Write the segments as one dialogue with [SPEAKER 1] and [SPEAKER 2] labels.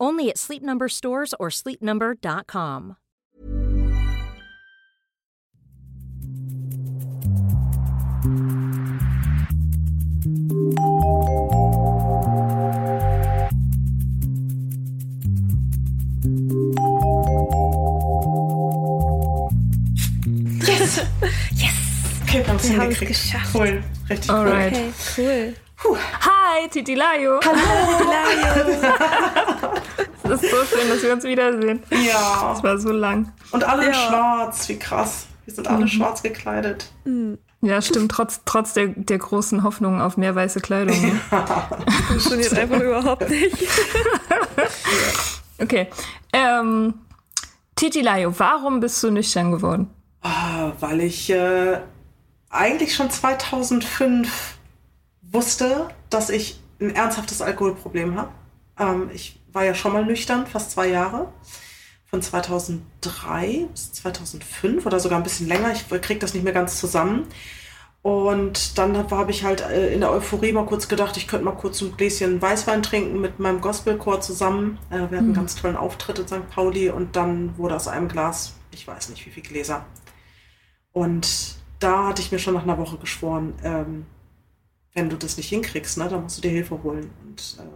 [SPEAKER 1] Only at Sleep Number stores or sleepnumber.com.
[SPEAKER 2] Yes! yes! Okay, wir haben es hingekriegt.
[SPEAKER 3] geschafft.
[SPEAKER 2] Cool, richtig
[SPEAKER 4] Alright. Okay, cool.
[SPEAKER 3] Puh. Hi, Titi Layo.
[SPEAKER 4] Hallo, Layo.
[SPEAKER 3] Es ist so schön, dass wir uns wiedersehen.
[SPEAKER 2] Ja.
[SPEAKER 3] Es war so lang.
[SPEAKER 2] Und alle
[SPEAKER 4] Ja.
[SPEAKER 2] schwarz, wie krass. Wir sind alle schwarz gekleidet.
[SPEAKER 3] Ja, stimmt, trotz, trotz der, der großen Hoffnung auf mehr weiße Kleidung. ne?
[SPEAKER 4] Funktioniert einfach überhaupt nicht.
[SPEAKER 3] Okay. Ähm, Titi Layo, warum bist du nüchtern geworden?
[SPEAKER 2] Ah, weil ich äh, eigentlich schon 2005 wusste, dass ich ein ernsthaftes Alkoholproblem habe. Ähm, ich war ja schon mal nüchtern, fast zwei Jahre. Von 2003 bis 2005 oder sogar ein bisschen länger. Ich kriege das nicht mehr ganz zusammen. Und dann habe hab ich halt äh, in der Euphorie mal kurz gedacht, ich könnte mal kurz ein Gläschen Weißwein trinken mit meinem Gospelchor zusammen. Äh, wir hatten einen ganz tollen Auftritt in St. Pauli und dann wurde aus einem Glas, ich weiß nicht wie viel Gläser. Und da hatte ich mir schon nach einer Woche geschworen, ähm, wenn du das nicht hinkriegst, ne, dann musst du dir Hilfe holen. Und äh,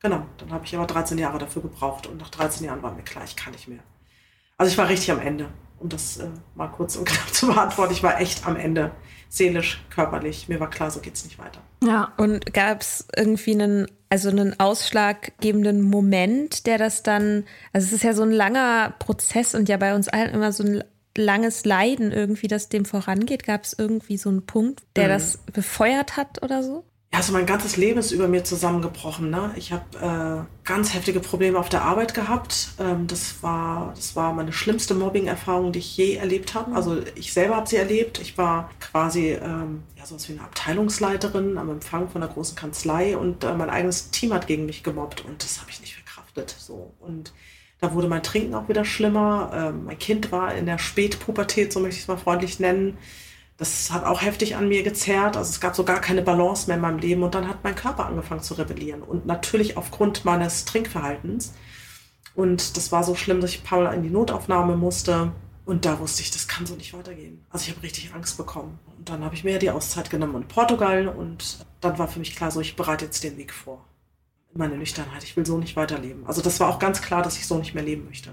[SPEAKER 2] genau, dann habe ich aber 13 Jahre dafür gebraucht und nach 13 Jahren war mir klar, ich kann nicht mehr. Also ich war richtig am Ende, um das äh, mal kurz und knapp zu beantworten. Ich war echt am Ende, seelisch, körperlich. Mir war klar, so geht's nicht weiter.
[SPEAKER 3] Ja.
[SPEAKER 4] Und gab es irgendwie einen, also einen ausschlaggebenden Moment, der das dann, also es ist ja so ein langer Prozess und ja bei uns allen immer so ein langes Leiden irgendwie, das dem vorangeht. Gab es irgendwie so einen Punkt, der
[SPEAKER 2] Mhm.
[SPEAKER 4] das befeuert hat oder so?
[SPEAKER 2] Ja, also mein ganzes Leben ist über mir zusammengebrochen. Ne? Ich habe äh, ganz heftige Probleme auf der Arbeit gehabt. Ähm, das, war, das war meine schlimmste Mobbing-Erfahrung, die ich je erlebt habe. Also ich selber habe sie erlebt. Ich war quasi ähm, ja, sowas wie eine Abteilungsleiterin am Empfang von einer großen Kanzlei und äh, mein eigenes Team hat gegen mich gemobbt und das habe ich nicht verkraftet. So. Und da wurde mein Trinken auch wieder schlimmer. Ähm, mein Kind war in der Spätpubertät, so möchte ich es mal freundlich nennen. Das hat auch heftig an mir gezerrt. Also es gab so gar keine Balance mehr in meinem Leben. Und dann hat mein Körper angefangen zu rebellieren. Und natürlich aufgrund meines Trinkverhaltens. Und das war so schlimm, dass ich Mal in die Notaufnahme musste. Und da wusste ich, das kann so nicht weitergehen. Also ich habe richtig Angst bekommen. Und dann habe ich mir die Auszeit genommen in Portugal. Und dann war für mich klar, so ich bereite jetzt den Weg vor. Meine Nüchternheit. Ich will so nicht weiterleben. Also das war auch ganz klar, dass ich so nicht mehr leben möchte.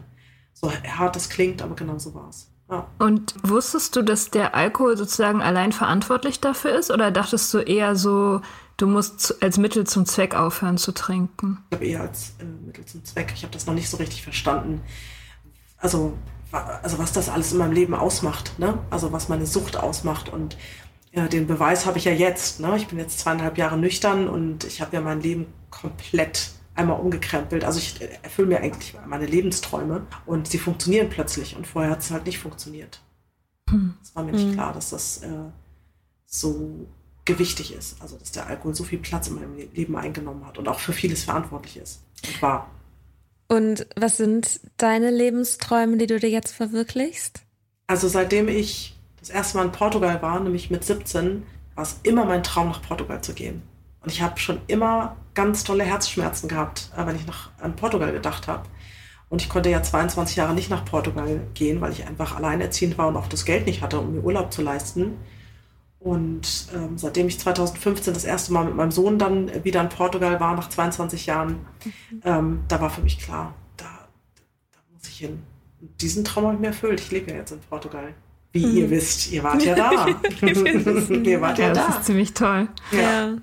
[SPEAKER 2] So hart es klingt, aber genau so war es. Ja.
[SPEAKER 3] Und wusstest du, dass der Alkohol sozusagen allein verantwortlich dafür ist? Oder dachtest du eher so, du musst als Mittel zum Zweck aufhören zu trinken?
[SPEAKER 2] Ich habe eher als äh, Mittel zum Zweck. Ich habe das noch nicht so richtig verstanden. Also, also was das alles in meinem Leben ausmacht, ne? Also was meine Sucht ausmacht und ja, den Beweis habe ich ja jetzt. Ne? Ich bin jetzt zweieinhalb Jahre nüchtern und ich habe ja mein Leben komplett einmal umgekrempelt. Also ich erfülle mir eigentlich meine Lebensträume und sie funktionieren plötzlich und vorher hat es halt nicht funktioniert. Hm. Es war mir nicht hm. klar, dass das äh, so gewichtig ist. Also dass der Alkohol so viel Platz in meinem Leben eingenommen hat und auch für vieles verantwortlich ist und war.
[SPEAKER 4] Und was sind deine Lebensträume, die du dir jetzt verwirklichst?
[SPEAKER 2] Also seitdem ich das erste Mal in Portugal war, nämlich mit 17, war es immer mein Traum, nach Portugal zu gehen. Und ich habe schon immer ganz tolle Herzschmerzen gehabt, äh, wenn ich nach, an Portugal gedacht habe. Und ich konnte ja 22 Jahre nicht nach Portugal gehen, weil ich einfach alleinerziehend war und auch das Geld nicht hatte, um mir Urlaub zu leisten. Und ähm, seitdem ich 2015 das erste Mal mit meinem Sohn dann wieder in Portugal war, nach 22 Jahren, mhm. ähm, da war für mich klar, da, da muss ich hin. Und diesen Traum habe ich mir erfüllt. Ich lebe ja jetzt in Portugal. Wie mhm. ihr wisst, ihr wart ja da.
[SPEAKER 3] ihr wart ja, ja da. Das ist ziemlich toll.
[SPEAKER 4] Ja. ja.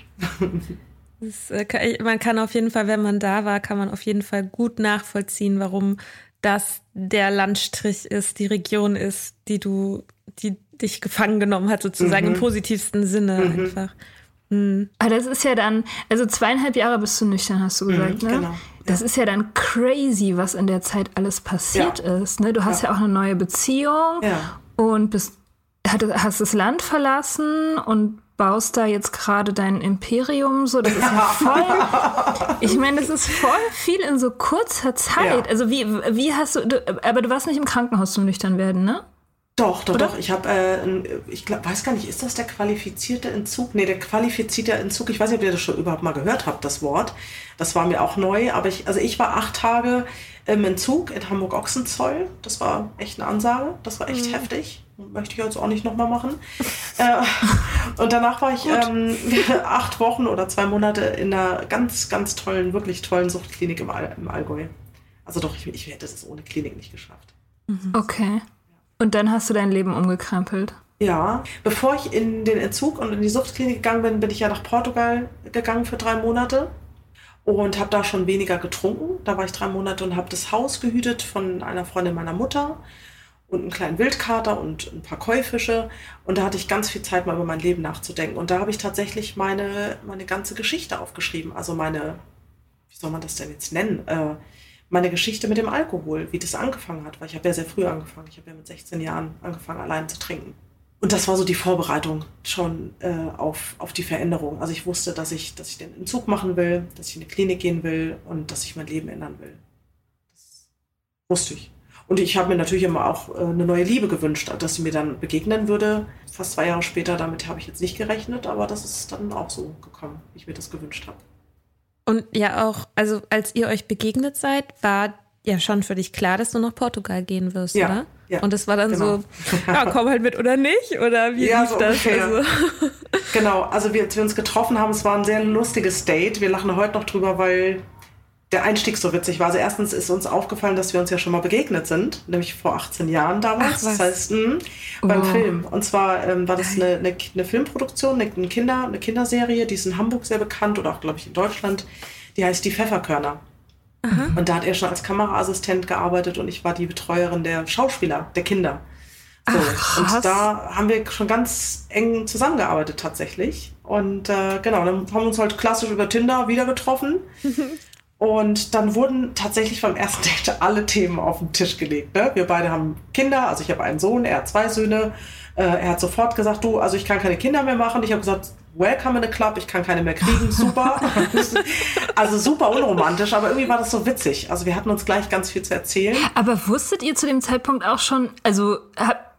[SPEAKER 4] Das, äh, man kann auf jeden Fall, wenn man da war, kann man auf jeden Fall gut nachvollziehen, warum das der Landstrich ist, die Region ist, die du, die dich gefangen genommen hat, sozusagen mhm. im positivsten Sinne mhm. einfach.
[SPEAKER 3] Mhm. Aber das ist ja dann, also zweieinhalb Jahre bist du nüchtern, hast du mhm, gesagt, ne? Genau. Das ist ja dann crazy, was in der Zeit alles passiert ja. ist. Ne? Du hast ja. ja. auch eine neue Beziehung ja. Und bist, hast das Land verlassen und baust da jetzt gerade dein Imperium so. Das ist ja voll. ich meine, das ist voll viel in so kurzer Zeit. Also wie, wie hast du, du, aber du warst nicht im Krankenhaus zum nüchtern werden, ne?
[SPEAKER 2] Doch, doch, Oder? doch. Ich habe, äh, ich glaub, weiß gar nicht, ist das der qualifizierte Entzug? Nee, der qualifizierte Entzug, ich weiß nicht, ob ihr das schon überhaupt mal gehört habt, das Wort. Das war mir auch neu, aber ich, also ich war acht Tage im Entzug in Hamburg-Ochsenzoll. Das war echt eine Ansage. Das war echt mhm. heftig. Möchte ich jetzt auch nicht nochmal machen. äh, und danach war ich ähm, acht Wochen oder zwei Monate in einer ganz, ganz tollen, wirklich tollen Suchtklinik im, All, im Allgäu. Also doch, ich, ich hätte es ohne Klinik nicht geschafft.
[SPEAKER 3] Mhm. Okay. Und dann hast du dein Leben umgekrempelt.
[SPEAKER 2] Ja, bevor ich in den Entzug und in die Suchtklinik gegangen bin, bin ich ja nach Portugal gegangen für drei Monate und habe da schon weniger getrunken. Da war ich drei Monate und habe das Haus gehütet von einer Freundin meiner Mutter und einen kleinen Wildkater und ein paar Käufische. Und da hatte ich ganz viel Zeit, mal über mein Leben nachzudenken. Und da habe ich tatsächlich meine, meine ganze Geschichte aufgeschrieben. Also meine, wie soll man das denn jetzt nennen? Äh, meine Geschichte mit dem Alkohol, wie das angefangen hat, weil ich habe ja sehr früh angefangen. Ich habe ja mit 16 Jahren angefangen, allein zu trinken. Und das war so die Vorbereitung schon äh, auf, auf die Veränderung. Also ich wusste, dass ich, dass ich den Entzug machen will, dass ich in eine Klinik gehen will und dass ich mein Leben ändern will. Das wusste ich. Und ich habe mir natürlich immer auch äh, eine neue Liebe gewünscht, dass sie mir dann begegnen würde. Fast zwei Jahre später, damit habe ich jetzt nicht gerechnet, aber das ist dann auch so gekommen, wie ich mir das gewünscht habe.
[SPEAKER 4] Und ja auch, also als ihr euch begegnet seid, war ja schon für dich klar, dass du nach Portugal gehen wirst, ja, oder? Ja, und es war dann genau. so, ja, komm halt mit oder nicht? Oder wie ja, lief so das? Also?
[SPEAKER 2] Genau, also wir, als wir uns getroffen haben, es war ein sehr lustiges Date. Wir lachen heute noch drüber, weil der Einstieg so witzig war. Also erstens ist uns aufgefallen, dass wir uns ja schon mal begegnet sind, nämlich vor 18 Jahren damals. Ach, das heißt, mh, beim oh. Film. Und zwar ähm, war das eine, eine, eine Filmproduktion, eine, Kinder, eine Kinderserie, die ist in Hamburg sehr bekannt oder auch, glaube ich, in Deutschland. Die heißt Die Pfefferkörner. Aha. Und da hat er schon als Kameraassistent gearbeitet und ich war die Betreuerin der Schauspieler, der Kinder. So. Ach, und da haben wir schon ganz eng zusammengearbeitet tatsächlich. Und äh, genau, dann haben wir uns halt klassisch über Tinder wieder getroffen. Und dann wurden tatsächlich beim ersten Date alle Themen auf den Tisch gelegt. Ne? Wir beide haben Kinder, also ich habe einen Sohn, er hat zwei Söhne. Äh, er hat sofort gesagt, du, also ich kann keine Kinder mehr machen. Ich habe gesagt, welcome in the club, ich kann keine mehr kriegen, super. also super unromantisch, aber irgendwie war das so witzig. Also wir hatten uns gleich ganz viel zu erzählen.
[SPEAKER 3] Aber wusstet ihr zu dem Zeitpunkt auch schon, also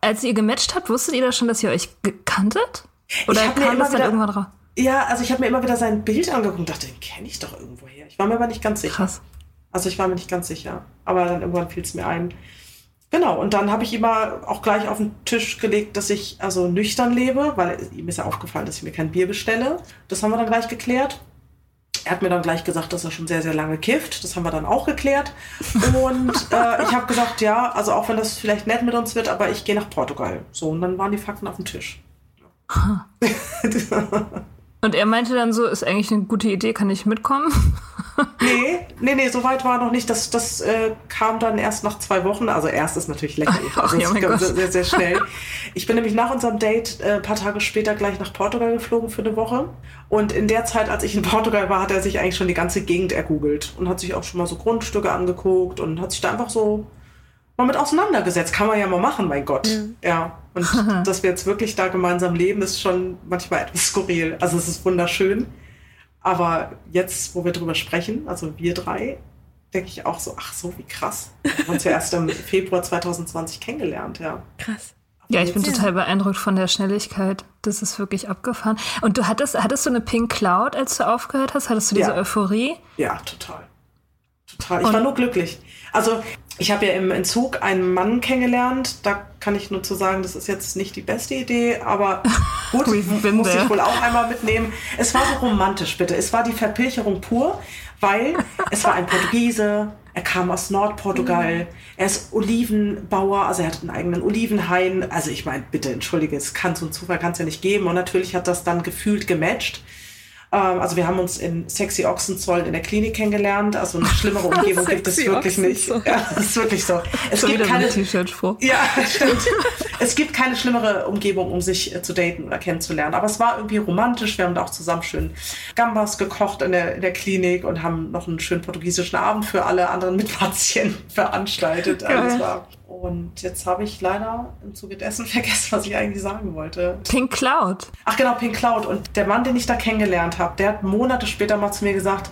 [SPEAKER 3] als ihr gematcht habt, wusstet ihr da schon, dass ihr euch gekanntet? Oder kam das dann irgendwann drauf?
[SPEAKER 2] Ja, also ich habe mir immer wieder sein Bild angeguckt und dachte, den kenne ich doch irgendwoher. Ich war mir aber nicht ganz sicher. Krass. Also ich war mir nicht ganz sicher. Aber dann irgendwann fiel es mir ein. Genau, und dann habe ich immer auch gleich auf den Tisch gelegt, dass ich also nüchtern lebe, weil ihm ist ja aufgefallen, dass ich mir kein Bier bestelle. Das haben wir dann gleich geklärt. Er hat mir dann gleich gesagt, dass er schon sehr, sehr lange kifft. Das haben wir dann auch geklärt. Und äh, ich habe gesagt, ja, also auch wenn das vielleicht nett mit uns wird, aber ich gehe nach Portugal. So, und dann waren die Fakten auf dem Tisch.
[SPEAKER 3] Und er meinte dann so, ist eigentlich eine gute Idee, kann ich mitkommen?
[SPEAKER 2] Nee, nee, nee, so weit war noch nicht. Das, das äh, kam dann erst nach zwei Wochen. Also erst ist natürlich lächerlich. Also
[SPEAKER 3] ja,
[SPEAKER 2] es
[SPEAKER 3] Gott.
[SPEAKER 2] sehr, sehr, sehr schnell. Ich bin nämlich nach unserem Date äh, ein paar Tage später gleich nach Portugal geflogen für eine Woche. Und in der Zeit, als ich in Portugal war, hat er sich eigentlich schon die ganze Gegend ergoogelt und hat sich auch schon mal so Grundstücke angeguckt und hat sich da einfach so mal mit auseinandergesetzt. Kann man ja mal machen, mein Gott. Ja. Und dass wir jetzt wirklich da gemeinsam leben, ist schon manchmal etwas skurril. Also es ist wunderschön. Aber jetzt, wo wir drüber sprechen, also wir drei, denke ich auch so, ach so, wie krass. Wir haben uns ja erst im Februar 2020 kennengelernt, ja.
[SPEAKER 4] Krass.
[SPEAKER 3] Ja, ich bin total beeindruckt von der Schnelligkeit. Das ist wirklich abgefahren. Und du hattest, hattest du eine Pink Cloud, als du aufgehört hast? Hattest du diese
[SPEAKER 2] Ja.
[SPEAKER 3] Euphorie?
[SPEAKER 2] Ja, total. Total. Ich
[SPEAKER 3] Und-
[SPEAKER 2] war nur glücklich. Also, ich habe ja im Entzug einen Mann kennengelernt. Da kann ich nur zu sagen, das ist jetzt nicht die beste Idee, aber gut, muss ich wohl auch einmal mitnehmen. Es war so romantisch, bitte. Es war die Verpilcherung pur, weil es war ein Portugiese. Er kam aus Nordportugal. Er ist Olivenbauer, also er hat einen eigenen Olivenhain. Also ich meine, bitte entschuldige, es kann so einen Zufall kann es ja nicht geben. Und natürlich hat das dann gefühlt gematcht. Ähm, Also wir haben uns in Sexy Ochsenzoll in der Klinik kennengelernt. Also eine schlimmere Umgebung gibt es wirklich nicht. Ja, das ist wirklich so. Es
[SPEAKER 3] So
[SPEAKER 2] gibt keine,
[SPEAKER 3] ein T-Shirt-Spruch.
[SPEAKER 2] ja, stimmt. es gibt keine schlimmere Umgebung, um sich äh, zu daten oder kennenzulernen. Aber es war irgendwie romantisch. Wir haben da auch zusammen schön Gambas gekocht in der, in der Klinik und haben noch einen schönen portugiesischen Abend für alle anderen Mitpatienten veranstaltet. Also es
[SPEAKER 3] Geil.
[SPEAKER 2] war, und jetzt habe ich leider im Zuge dessen vergessen, was ich eigentlich sagen wollte.
[SPEAKER 3] Pink Cloud.
[SPEAKER 2] Ach genau, Pink Cloud. Und der Mann, den ich da kennengelernt habe, der hat Monate später mal zu mir gesagt,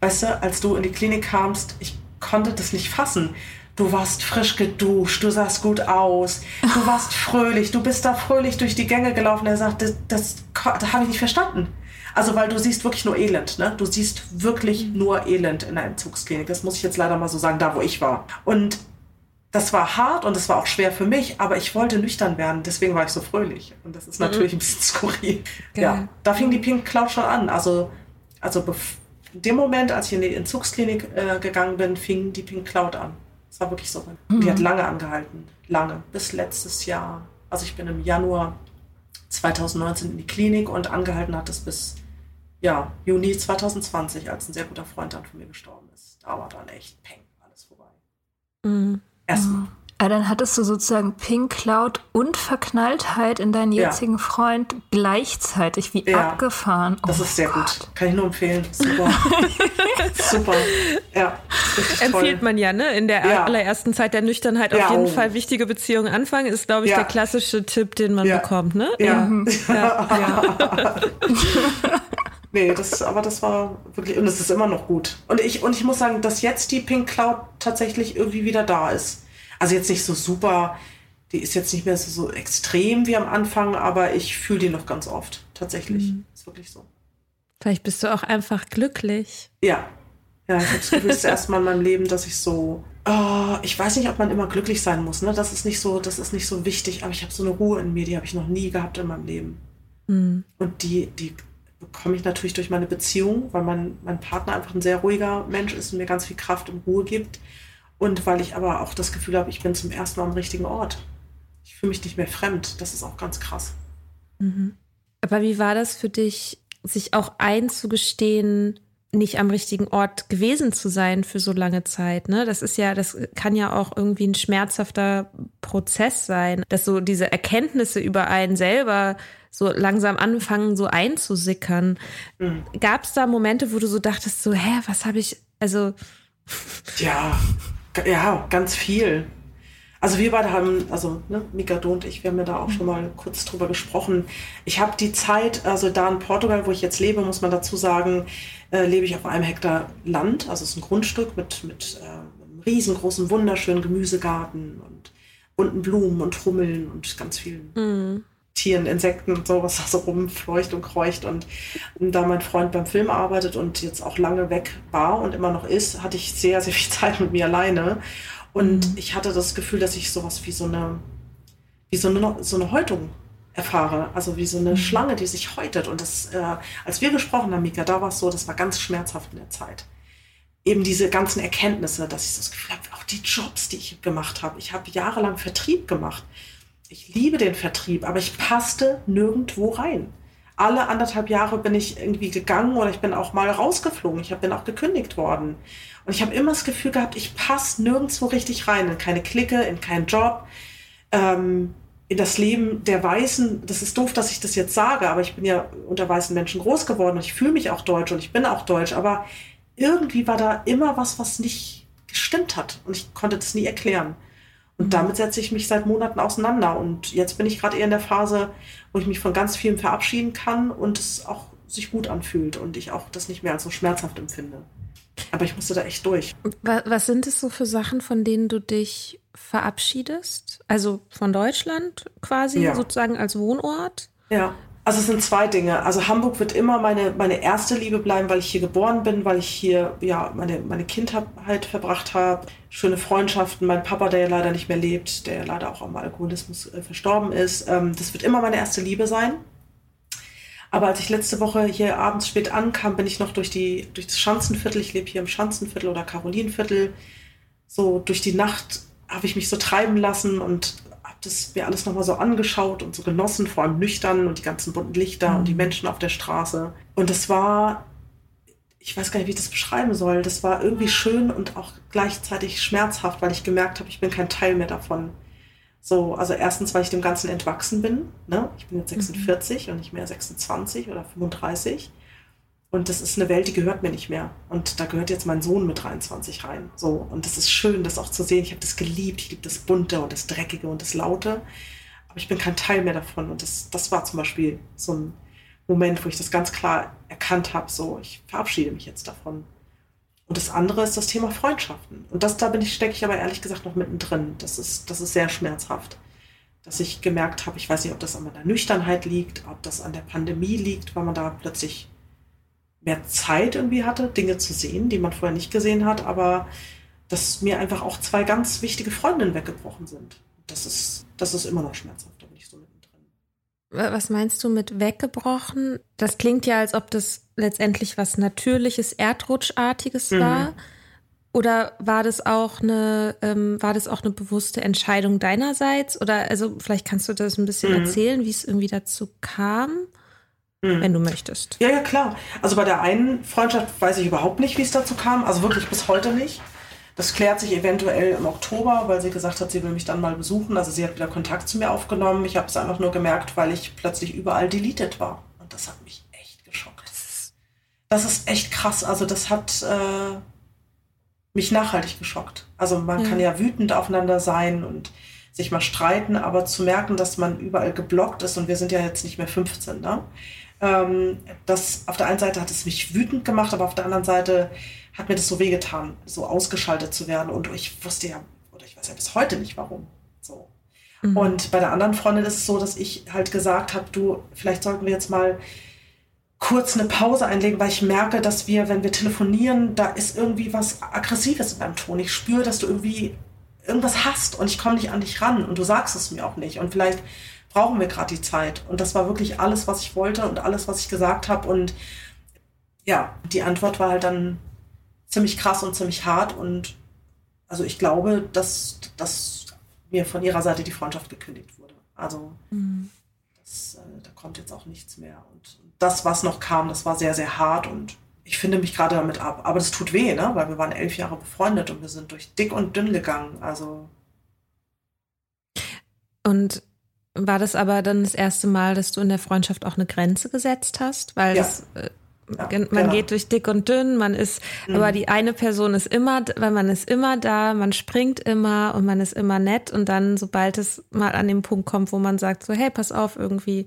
[SPEAKER 2] weißt du, als du in die Klinik kamst, ich konnte das nicht fassen. Du warst frisch geduscht, du sahst gut aus, du warst fröhlich, du bist da fröhlich durch die Gänge gelaufen. Er sagt, das, das, das habe ich nicht verstanden. Also, weil du siehst wirklich nur Elend, ne? Du siehst wirklich nur Elend in einer Entzugsklinik. Das muss ich jetzt leider mal so sagen, da wo ich war. Und das war hart und es war auch schwer für mich, aber ich wollte nüchtern werden, deswegen war ich so fröhlich. Und das ist natürlich ein bisschen skurril.
[SPEAKER 4] Geil.
[SPEAKER 2] Ja, da fing die Pink Cloud schon an. Also, also in dem Moment, als ich in die Entzugsklinik äh, gegangen bin, fing die Pink Cloud an. Es war wirklich so. Und Die hat lange angehalten. Lange. Bis letztes Jahr. Also ich bin im Januar 2019 in die Klinik und angehalten hat es bis ja, Juni 2020, als ein sehr guter Freund dann von mir gestorben ist. Da war dann echt peng, alles vorbei.
[SPEAKER 4] Mhm.
[SPEAKER 2] Erstmal.
[SPEAKER 3] Ah, dann hattest du sozusagen Pink Cloud und Verknalltheit in deinen
[SPEAKER 2] Ja.
[SPEAKER 3] jetzigen Freund gleichzeitig. Wie
[SPEAKER 2] Ja.
[SPEAKER 3] abgefahren. Oh
[SPEAKER 2] Das ist sehr
[SPEAKER 3] Gott.
[SPEAKER 2] gut. Kann ich nur empfehlen. Super. Super. Ja,
[SPEAKER 4] Empfiehlt
[SPEAKER 2] toll.
[SPEAKER 4] man ja, ne? In der
[SPEAKER 2] Ja.
[SPEAKER 4] allerersten Zeit der Nüchternheit
[SPEAKER 2] Ja,
[SPEAKER 4] auf jeden
[SPEAKER 2] oh.
[SPEAKER 4] Fall wichtige Beziehungen anfangen, ist, glaube ich,
[SPEAKER 2] Ja.
[SPEAKER 4] der klassische Tipp, den man
[SPEAKER 2] Ja.
[SPEAKER 4] bekommt, ne?
[SPEAKER 2] Ja.
[SPEAKER 4] Ja.
[SPEAKER 2] Nee, das, aber das war wirklich, und es ist immer noch gut. Und ich, und ich muss sagen, dass jetzt die Pink Cloud tatsächlich irgendwie wieder da ist. Also jetzt nicht so super, die ist jetzt nicht mehr so, so extrem wie am Anfang, aber ich fühle die noch ganz oft. Tatsächlich. Ist wirklich so.
[SPEAKER 4] Vielleicht bist du auch einfach glücklich.
[SPEAKER 2] Ja. Ja, ich habe das Gefühl, das ist das erste Mal in meinem Leben, dass ich so. Oh, ich weiß nicht, ob man immer glücklich sein muss, ne? Das ist nicht so, das ist nicht so wichtig, aber ich habe so eine Ruhe in mir, die habe ich noch nie gehabt in meinem Leben.
[SPEAKER 4] Mhm.
[SPEAKER 2] Und die, die bekomme ich natürlich durch meine Beziehung, weil mein, mein Partner einfach ein sehr ruhiger Mensch ist und mir ganz viel Kraft und Ruhe gibt. Und weil ich aber auch das Gefühl habe, ich bin zum ersten Mal am richtigen Ort. Ich fühle mich nicht mehr fremd. Das ist auch ganz krass.
[SPEAKER 4] Mhm. Aber wie war das für dich, sich auch einzugestehen, nicht am richtigen Ort gewesen zu sein für so lange Zeit? Ne? Das ist ja, das kann ja auch irgendwie ein schmerzhafter Prozess sein, dass so diese Erkenntnisse über einen selber so langsam anfangen, so einzusickern.
[SPEAKER 2] Mhm.
[SPEAKER 4] Gab es da Momente, wo du so dachtest, so, hä, was habe ich, also,
[SPEAKER 2] Ja, ja, ganz viel. Also wir beide haben, also ne, Mika, du und ich, wir haben ja da auch schon mal kurz drüber gesprochen. Ich habe die Zeit, also da in Portugal, wo ich jetzt lebe, muss man dazu sagen, äh, lebe ich auf einem Hektar Land. Also es ist ein Grundstück mit, mit äh, einem riesengroßen, wunderschönen Gemüsegarten und bunten Blumen und Hummeln und ganz vielen
[SPEAKER 4] mh,
[SPEAKER 2] Tieren, Insekten und so, was da so rumfleucht und kreucht. Und da mein Freund beim Film arbeitet und jetzt auch lange weg war und immer noch ist, hatte ich sehr, sehr viel Zeit mit mir alleine. Und ich hatte das Gefühl, dass ich sowas wie so eine, wie so eine, so eine Häutung erfahre. Also wie so eine mhm. Schlange, die sich häutet. Und das, äh, als wir gesprochen haben, Mika, da war es so, das war ganz schmerzhaft in der Zeit. Eben diese ganzen Erkenntnisse, dass ich das Gefühl habe, auch die Jobs, die ich gemacht habe. Ich habe jahrelang Vertrieb gemacht. Ich liebe den Vertrieb, aber ich passte nirgendwo rein. Alle anderthalb Jahre bin ich irgendwie gegangen oder ich bin auch mal rausgeflogen. Ich bin auch gekündigt worden. Und ich habe immer das Gefühl gehabt, ich passe nirgendwo richtig rein, in keine Clique, in keinen Job. Ähm, in das Leben der Weißen, das ist doof, dass ich das jetzt sage, aber ich bin ja unter weißen Menschen groß geworden und ich fühle mich auch deutsch und ich bin auch deutsch, aber irgendwie war da immer was, was nicht gestimmt hat und ich konnte das nie erklären. Und damit setze ich mich seit Monaten auseinander und jetzt bin ich gerade eher in der Phase, wo ich mich von ganz vielen verabschieden kann und es auch sich gut anfühlt und ich auch das nicht mehr als so schmerzhaft empfinde. Aber ich musste da echt durch.
[SPEAKER 4] Was sind es so für Sachen, von denen du dich verabschiedest? Also von Deutschland quasi ja. sozusagen als Wohnort?
[SPEAKER 2] Ja. Also es sind zwei Dinge. Also Hamburg wird immer meine, meine erste Liebe bleiben, weil ich hier geboren bin, weil ich hier ja meine, meine Kindheit verbracht habe. Schöne Freundschaften. Mein Papa, der ja leider nicht mehr lebt, der ja leider auch am Alkoholismus äh, verstorben ist. Ähm, das wird immer meine erste Liebe sein. Aber als ich letzte Woche hier abends spät ankam, bin ich noch durch, die, durch das Schanzenviertel, ich lebe hier im Schanzenviertel oder Karolinenviertel, so durch die Nacht habe ich mich so treiben lassen und das mir alles nochmal so angeschaut und so genossen, vor allem nüchtern und die ganzen bunten Lichter mhm. und die mhm. Menschen auf der Straße. Und das war, ich weiß gar nicht, wie ich das beschreiben soll, das war irgendwie schön und auch gleichzeitig schmerzhaft, weil ich gemerkt habe, ich bin kein Teil mehr davon. So, also erstens, weil ich dem Ganzen entwachsen bin. Ne? Ich bin jetzt 46 mhm. und nicht mehr 26 oder 35. Und das ist eine Welt, die gehört mir nicht mehr. Und da gehört jetzt mein Sohn mit 23 rein. So, und das ist schön, das auch zu sehen. Ich habe das geliebt. Ich liebe das Bunte und das Dreckige und das Laute. Aber ich bin kein Teil mehr davon. Und das, das war zum Beispiel so ein Moment, wo ich das ganz klar erkannt habe. So, ich verabschiede mich jetzt davon. Und das andere ist das Thema Freundschaften. Und das, da bin ich, stecke ich aber ehrlich gesagt noch mittendrin. Das ist, das ist sehr schmerzhaft. Dass ich gemerkt habe, ich weiß nicht, ob das an meiner Nüchternheit liegt, ob das an der Pandemie liegt, weil man da plötzlich mehr Zeit irgendwie hatte, Dinge zu sehen, die man vorher nicht gesehen hat, aber dass mir einfach auch zwei ganz wichtige Freundinnen weggebrochen sind. Das ist, das ist immer noch schmerzhaft.
[SPEAKER 4] Was meinst du mit weggebrochen? Das klingt ja, als ob das letztendlich was Natürliches, Erdrutschartiges mhm. war. Oder war das auch eine, ähm, war das auch eine bewusste Entscheidung deinerseits? Oder also vielleicht kannst du das ein bisschen mhm. erzählen, wie es irgendwie dazu kam, mhm. wenn du möchtest.
[SPEAKER 2] Ja, ja, klar. Also bei der einen Freundschaft weiß ich überhaupt nicht, wie es dazu kam. Also wirklich bis heute nicht. Das klärt sich eventuell im Oktober, weil sie gesagt hat, sie will mich dann mal besuchen. Also sie hat wieder Kontakt zu mir aufgenommen. Ich habe es einfach nur gemerkt, weil ich plötzlich überall deleted war. Und das hat mich echt geschockt. Das ist echt krass. Also das hat äh, mich nachhaltig geschockt. Also man ja. kann ja wütend aufeinander sein und sich mal streiten, aber zu merken, dass man überall geblockt ist und wir sind ja jetzt nicht mehr 15, ne? Ähm, das auf der einen Seite hat es mich wütend gemacht, aber auf der anderen Seite hat mir das so wehgetan, so ausgeschaltet zu werden. Und ich wusste ja, oder ich weiß ja bis heute nicht warum. So. Mhm. Und bei der anderen Freundin ist es so, dass ich halt gesagt habe, du, vielleicht sollten wir jetzt mal kurz eine Pause einlegen, weil ich merke, dass wir, wenn wir telefonieren, da ist irgendwie was Aggressives in deinem Ton. Ich spüre, dass du irgendwie irgendwas hast und ich komme nicht an dich ran und du sagst es mir auch nicht. Und vielleicht brauchen wir gerade die Zeit. Und das war wirklich alles, was ich wollte und alles, was ich gesagt habe. Und ja, die Antwort war halt dann ziemlich krass und ziemlich hart. Und also ich glaube, dass, dass mir von ihrer Seite die Freundschaft gekündigt wurde. Also mhm. das, äh, da kommt jetzt auch nichts mehr. Und das, was noch kam, das war sehr, sehr hart und ich finde mich gerade damit ab. Aber das tut weh, ne? weil wir waren elf Jahre befreundet und wir sind durch dick und dünn gegangen. Also.
[SPEAKER 4] Und war das aber dann das erste Mal, dass du in der Freundschaft auch eine Grenze gesetzt hast? Weil ja. das, äh, ja, man genau. geht durch dick und dünn, man ist, mhm. aber die eine Person ist immer, weil man ist immer da, man springt immer und man ist immer nett und dann, sobald es mal an den Punkt kommt, wo man sagt so, hey, pass auf, irgendwie,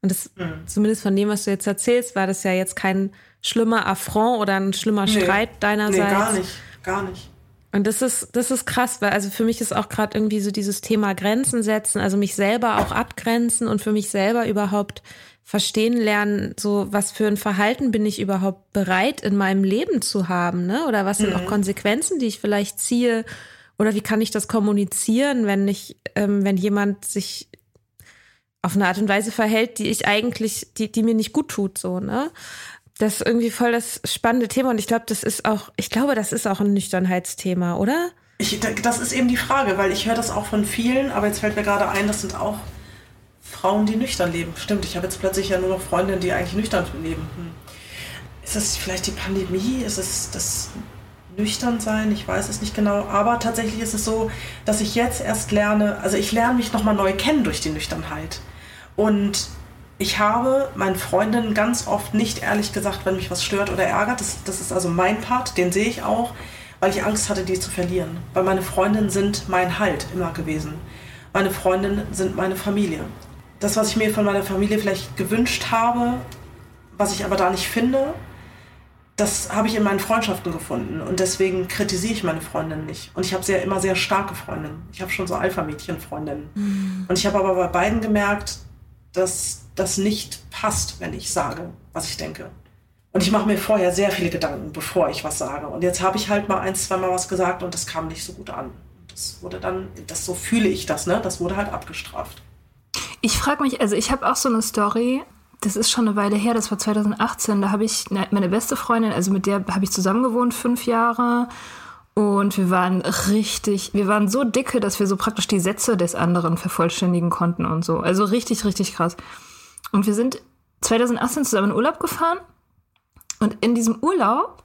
[SPEAKER 4] und das, mhm. zumindest von dem, was du jetzt erzählst, war das ja jetzt kein schlimmer Affront oder ein schlimmer nee. Streit deinerseits. Nee,
[SPEAKER 2] gar nicht, gar nicht.
[SPEAKER 4] Und das ist, das ist krass, weil also für mich ist auch gerade irgendwie so dieses Thema Grenzen setzen, also mich selber auch abgrenzen und für mich selber überhaupt verstehen lernen, so was für ein Verhalten bin ich überhaupt bereit in meinem Leben zu haben, ne? Oder was sind mhm. auch Konsequenzen, die ich vielleicht ziehe? Oder wie kann ich das kommunizieren, wenn ich, ähm, wenn jemand sich auf eine Art und Weise verhält, die ich eigentlich, die, die mir nicht gut tut, so, ne? Das ist irgendwie voll das spannende Thema und ich glaube, das ist auch, ich glaube, das ist auch ein Nüchternheitsthema, oder?
[SPEAKER 2] Ich, das ist eben die Frage, weil ich höre das auch von vielen, aber jetzt fällt mir gerade ein, das sind auch Frauen, die nüchtern leben. Stimmt, ich habe jetzt plötzlich ja nur noch Freundinnen, die eigentlich nüchtern leben. Hm. Ist das vielleicht die Pandemie? Ist es das nüchtern sein? Ich weiß es nicht genau. Aber tatsächlich ist es so, dass ich jetzt erst lerne, also ich lerne mich nochmal neu kennen durch die Nüchternheit. Und ich habe meinen Freundinnen ganz oft nicht ehrlich gesagt, wenn mich was stört oder ärgert. Das, das ist also mein Part, den sehe ich auch, weil ich Angst hatte, die zu verlieren. Weil meine Freundinnen sind mein Halt immer gewesen. Meine Freundinnen sind meine Familie. Das, was ich mir von meiner Familie vielleicht gewünscht habe, was ich aber da nicht finde, das habe ich in meinen Freundschaften gefunden. Und deswegen kritisiere ich meine Freundinnen nicht. Und ich habe sehr, immer sehr starke Freundinnen. Ich habe schon so Alpha-Mädchen-Freundinnen. Mhm. Und ich habe aber bei beiden gemerkt, dass das nicht passt, wenn ich sage, was ich denke. Und ich mache mir vorher sehr viele Gedanken, bevor ich was sage. Und jetzt habe ich halt mal ein, zwei Mal was gesagt und das kam nicht so gut an. Das wurde dann, das so fühle ich das, ne? Das wurde halt abgestraft.
[SPEAKER 3] Ich frage mich, also ich habe auch so eine Story, das ist schon eine Weile her, das war 2018, da habe ich meine beste Freundin, also mit der habe ich zusammen gewohnt, fünf Jahre. Und wir waren richtig, wir waren so dicke, dass wir so praktisch die Sätze des anderen vervollständigen konnten und so. Also richtig, richtig krass. Und wir sind 2018 zusammen in Urlaub gefahren. Und in diesem Urlaub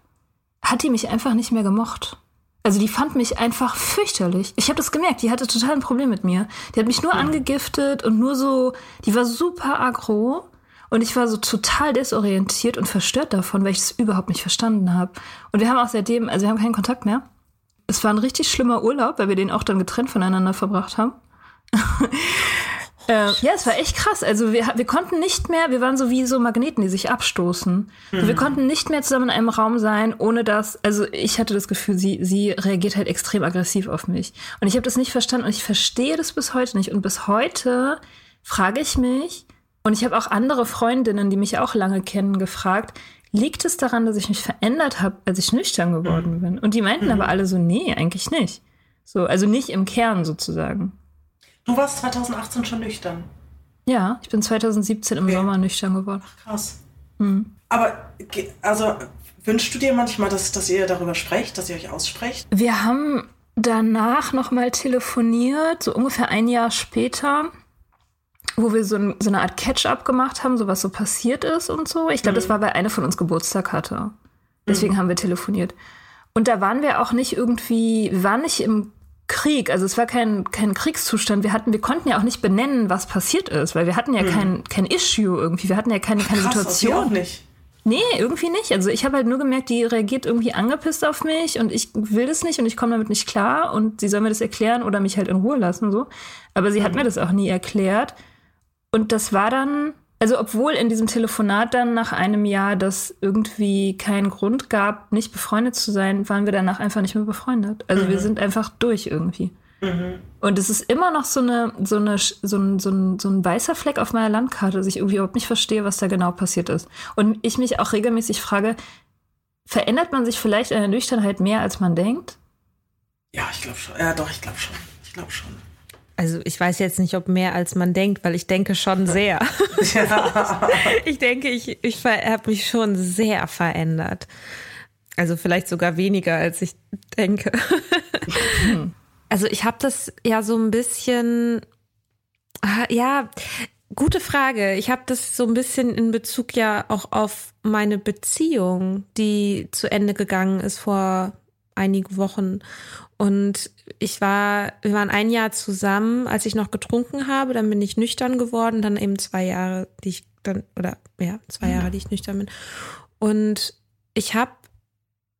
[SPEAKER 3] hat die mich einfach nicht mehr gemocht. Also die fand mich einfach fürchterlich. Ich habe das gemerkt, die hatte total ein Problem mit mir. Die hat mich nur angegiftet und nur so, die war super aggro. Und ich war so total desorientiert und verstört davon, weil ich es überhaupt nicht verstanden habe. Und wir haben auch seitdem, also wir haben keinen Kontakt mehr. Es war ein richtig schlimmer Urlaub, weil wir den auch dann getrennt voneinander verbracht haben. äh, ja, es war echt krass. Also wir, wir konnten nicht mehr, wir waren so wie so Magneten, die sich abstoßen. Mhm. Wir konnten nicht mehr zusammen in einem Raum sein, ohne dass, also ich hatte das Gefühl, sie, sie reagiert halt extrem aggressiv auf mich. Und ich habe das nicht verstanden und ich verstehe das bis heute nicht. Und bis heute frage ich mich, und ich habe auch andere Freundinnen, die mich auch lange kennen, gefragt, liegt es daran, dass ich mich verändert habe, als ich nüchtern geworden mhm. bin? Und die meinten mhm. aber alle so, nee, eigentlich nicht. So, also nicht im Kern sozusagen.
[SPEAKER 2] Du warst 2018 schon nüchtern.
[SPEAKER 3] Ja, ich bin 2017 im okay. Sommer nüchtern geworden.
[SPEAKER 2] Ach, krass. Mhm. Aber also wünschst du dir manchmal, dass, dass ihr darüber sprecht, dass ihr euch aussprecht?
[SPEAKER 3] Wir haben danach nochmal telefoniert, so ungefähr ein Jahr später wo wir so, ein, so eine Art Catch-up gemacht haben, so was so passiert ist und so. Ich glaube, mhm. das war, weil eine von uns Geburtstag hatte. Deswegen mhm. haben wir telefoniert. Und da waren wir auch nicht irgendwie, wir waren nicht im Krieg, also es war kein, kein Kriegszustand. Wir hatten, wir konnten ja auch nicht benennen, was passiert ist, weil wir hatten ja mhm. kein, kein Issue irgendwie. Wir hatten ja keine, keine Krass, Situation. Auch
[SPEAKER 2] nicht.
[SPEAKER 3] Nee, irgendwie nicht. Also ich habe halt nur gemerkt, die reagiert irgendwie angepisst auf mich und ich will das nicht und ich komme damit nicht klar und sie soll mir das erklären oder mich halt in Ruhe lassen so. Aber sie hat mhm. mir das auch nie erklärt. Und das war dann, also obwohl in diesem Telefonat dann nach einem Jahr das irgendwie keinen Grund gab, nicht befreundet zu sein, waren wir danach einfach nicht mehr befreundet. Also mhm. wir sind einfach durch irgendwie. Mhm. Und es ist immer noch so eine, so eine, so ein, so ein, so ein weißer Fleck auf meiner Landkarte, dass ich irgendwie überhaupt nicht verstehe, was da genau passiert ist. Und ich mich auch regelmäßig frage, verändert man sich vielleicht in der Nüchternheit mehr, als man denkt?
[SPEAKER 2] Ja, ich glaube schon. Ja, doch, ich glaube schon. Ich glaube schon.
[SPEAKER 4] Also ich weiß jetzt nicht, ob mehr als man denkt, weil ich denke schon sehr. Ja. ich denke, ich, ich habe mich schon sehr verändert. Also vielleicht sogar weniger, als ich denke. also ich habe das ja so ein bisschen, ah, ja, gute Frage. Ich habe das so ein bisschen in Bezug ja auch auf meine Beziehung, die zu Ende gegangen ist vor einigen Wochen. Und ich war, wir waren ein Jahr zusammen, als ich noch getrunken habe, dann bin ich nüchtern geworden, dann eben zwei Jahre, die ich dann, oder ja, zwei Jahre, die ich nüchtern bin. Und ich habe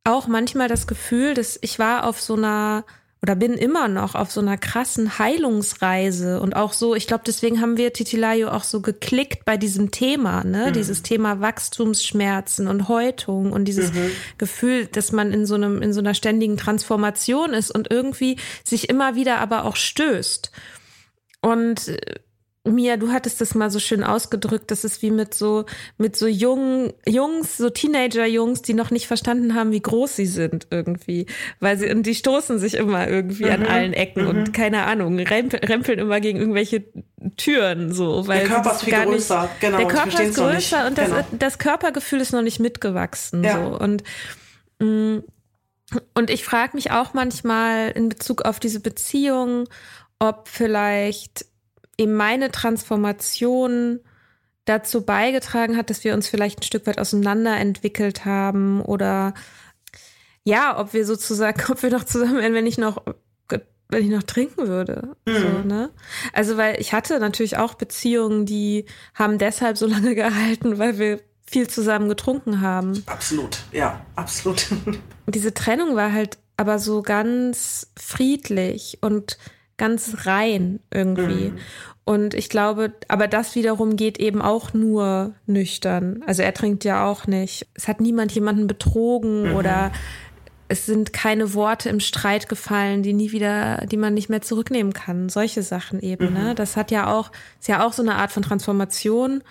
[SPEAKER 4] auch manchmal das Gefühl, dass ich war auf so einer oder bin immer noch auf so einer krassen Heilungsreise und auch so, ich glaube, deswegen haben wir Titilayo auch so geklickt bei diesem Thema, ne? Mhm. Dieses Thema Wachstumsschmerzen und Häutung und dieses mhm. Gefühl, dass man in so einem, in so einer ständigen Transformation ist und irgendwie sich immer wieder aber auch stößt. Und äh, Mia, du hattest das mal so schön ausgedrückt, das ist wie mit so, mit so jungen Jungs, so Teenager-Jungs, die noch nicht verstanden haben, wie groß sie sind irgendwie. Weil sie, und die stoßen sich immer irgendwie mhm. an allen Ecken mhm. und keine Ahnung, rempeln, immer gegen irgendwelche Türen, so, weil
[SPEAKER 2] der Körper ist viel größer,
[SPEAKER 4] nicht,
[SPEAKER 2] genau.
[SPEAKER 4] Der Körper ist größer und das, genau. das Körpergefühl ist noch nicht mitgewachsen, ja. so und mh, mm, und ich frage mich auch manchmal in Bezug auf diese Beziehung, ob vielleicht eben meine Transformation dazu beigetragen hat, dass wir uns vielleicht ein Stück weit auseinanderentwickelt haben oder ja, ob wir sozusagen, ob wir noch zusammen wären, wenn ich noch wenn ich noch trinken würde. Mhm. So, ne? Also, weil ich hatte natürlich auch Beziehungen, die haben deshalb so lange gehalten, weil wir viel zusammen getrunken haben.
[SPEAKER 2] Absolut, ja, absolut.
[SPEAKER 4] Diese Trennung war halt aber so ganz friedlich und ganz rein irgendwie. Mhm. Und ich glaube, aber das wiederum geht eben auch nur nüchtern. Also er trinkt ja auch nicht. Es hat niemand jemanden betrogen mhm. oder es sind keine Worte im Streit gefallen, die nie wieder, die man nicht mehr zurücknehmen kann. Solche Sachen eben. Ne? Mhm. Ne? Das hat ja auch, ist ja auch so eine Art von Transformation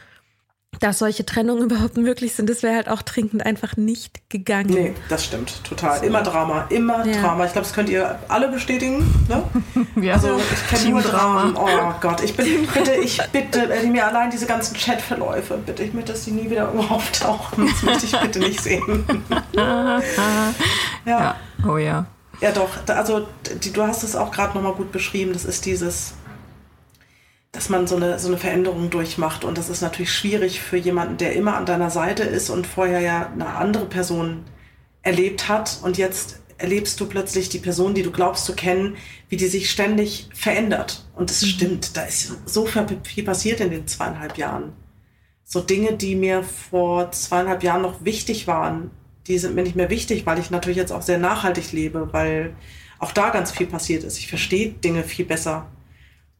[SPEAKER 4] dass solche Trennungen überhaupt möglich sind, das wäre halt auch trinkend einfach nicht gegangen.
[SPEAKER 2] Nee, das stimmt, total. Immer Drama, immer ja. Drama. Ich glaube, das könnt ihr alle bestätigen. Ne? Ja. Also ich kenne nur Drama. Oh Gott, ich bin, bitte, ich bitte, wenn mir allein diese ganzen Chatverläufe, bitte, ich möchte, dass die nie wieder überhaupt tauchen. Das möchte ich bitte nicht sehen.
[SPEAKER 3] ja. ja. Oh ja.
[SPEAKER 2] Ja, doch. Also die, du hast es auch gerade nochmal gut beschrieben. Das ist dieses dass man so eine, so eine Veränderung durchmacht. Und das ist natürlich schwierig für jemanden, der immer an deiner Seite ist und vorher ja eine andere Person erlebt hat. Und jetzt erlebst du plötzlich die Person, die du glaubst zu kennen, wie die sich ständig verändert. Und es mhm. stimmt, da ist so viel passiert in den zweieinhalb Jahren. So Dinge, die mir vor zweieinhalb Jahren noch wichtig waren, die sind mir nicht mehr wichtig, weil ich natürlich jetzt auch sehr nachhaltig lebe, weil auch da ganz viel passiert ist. Ich verstehe Dinge viel besser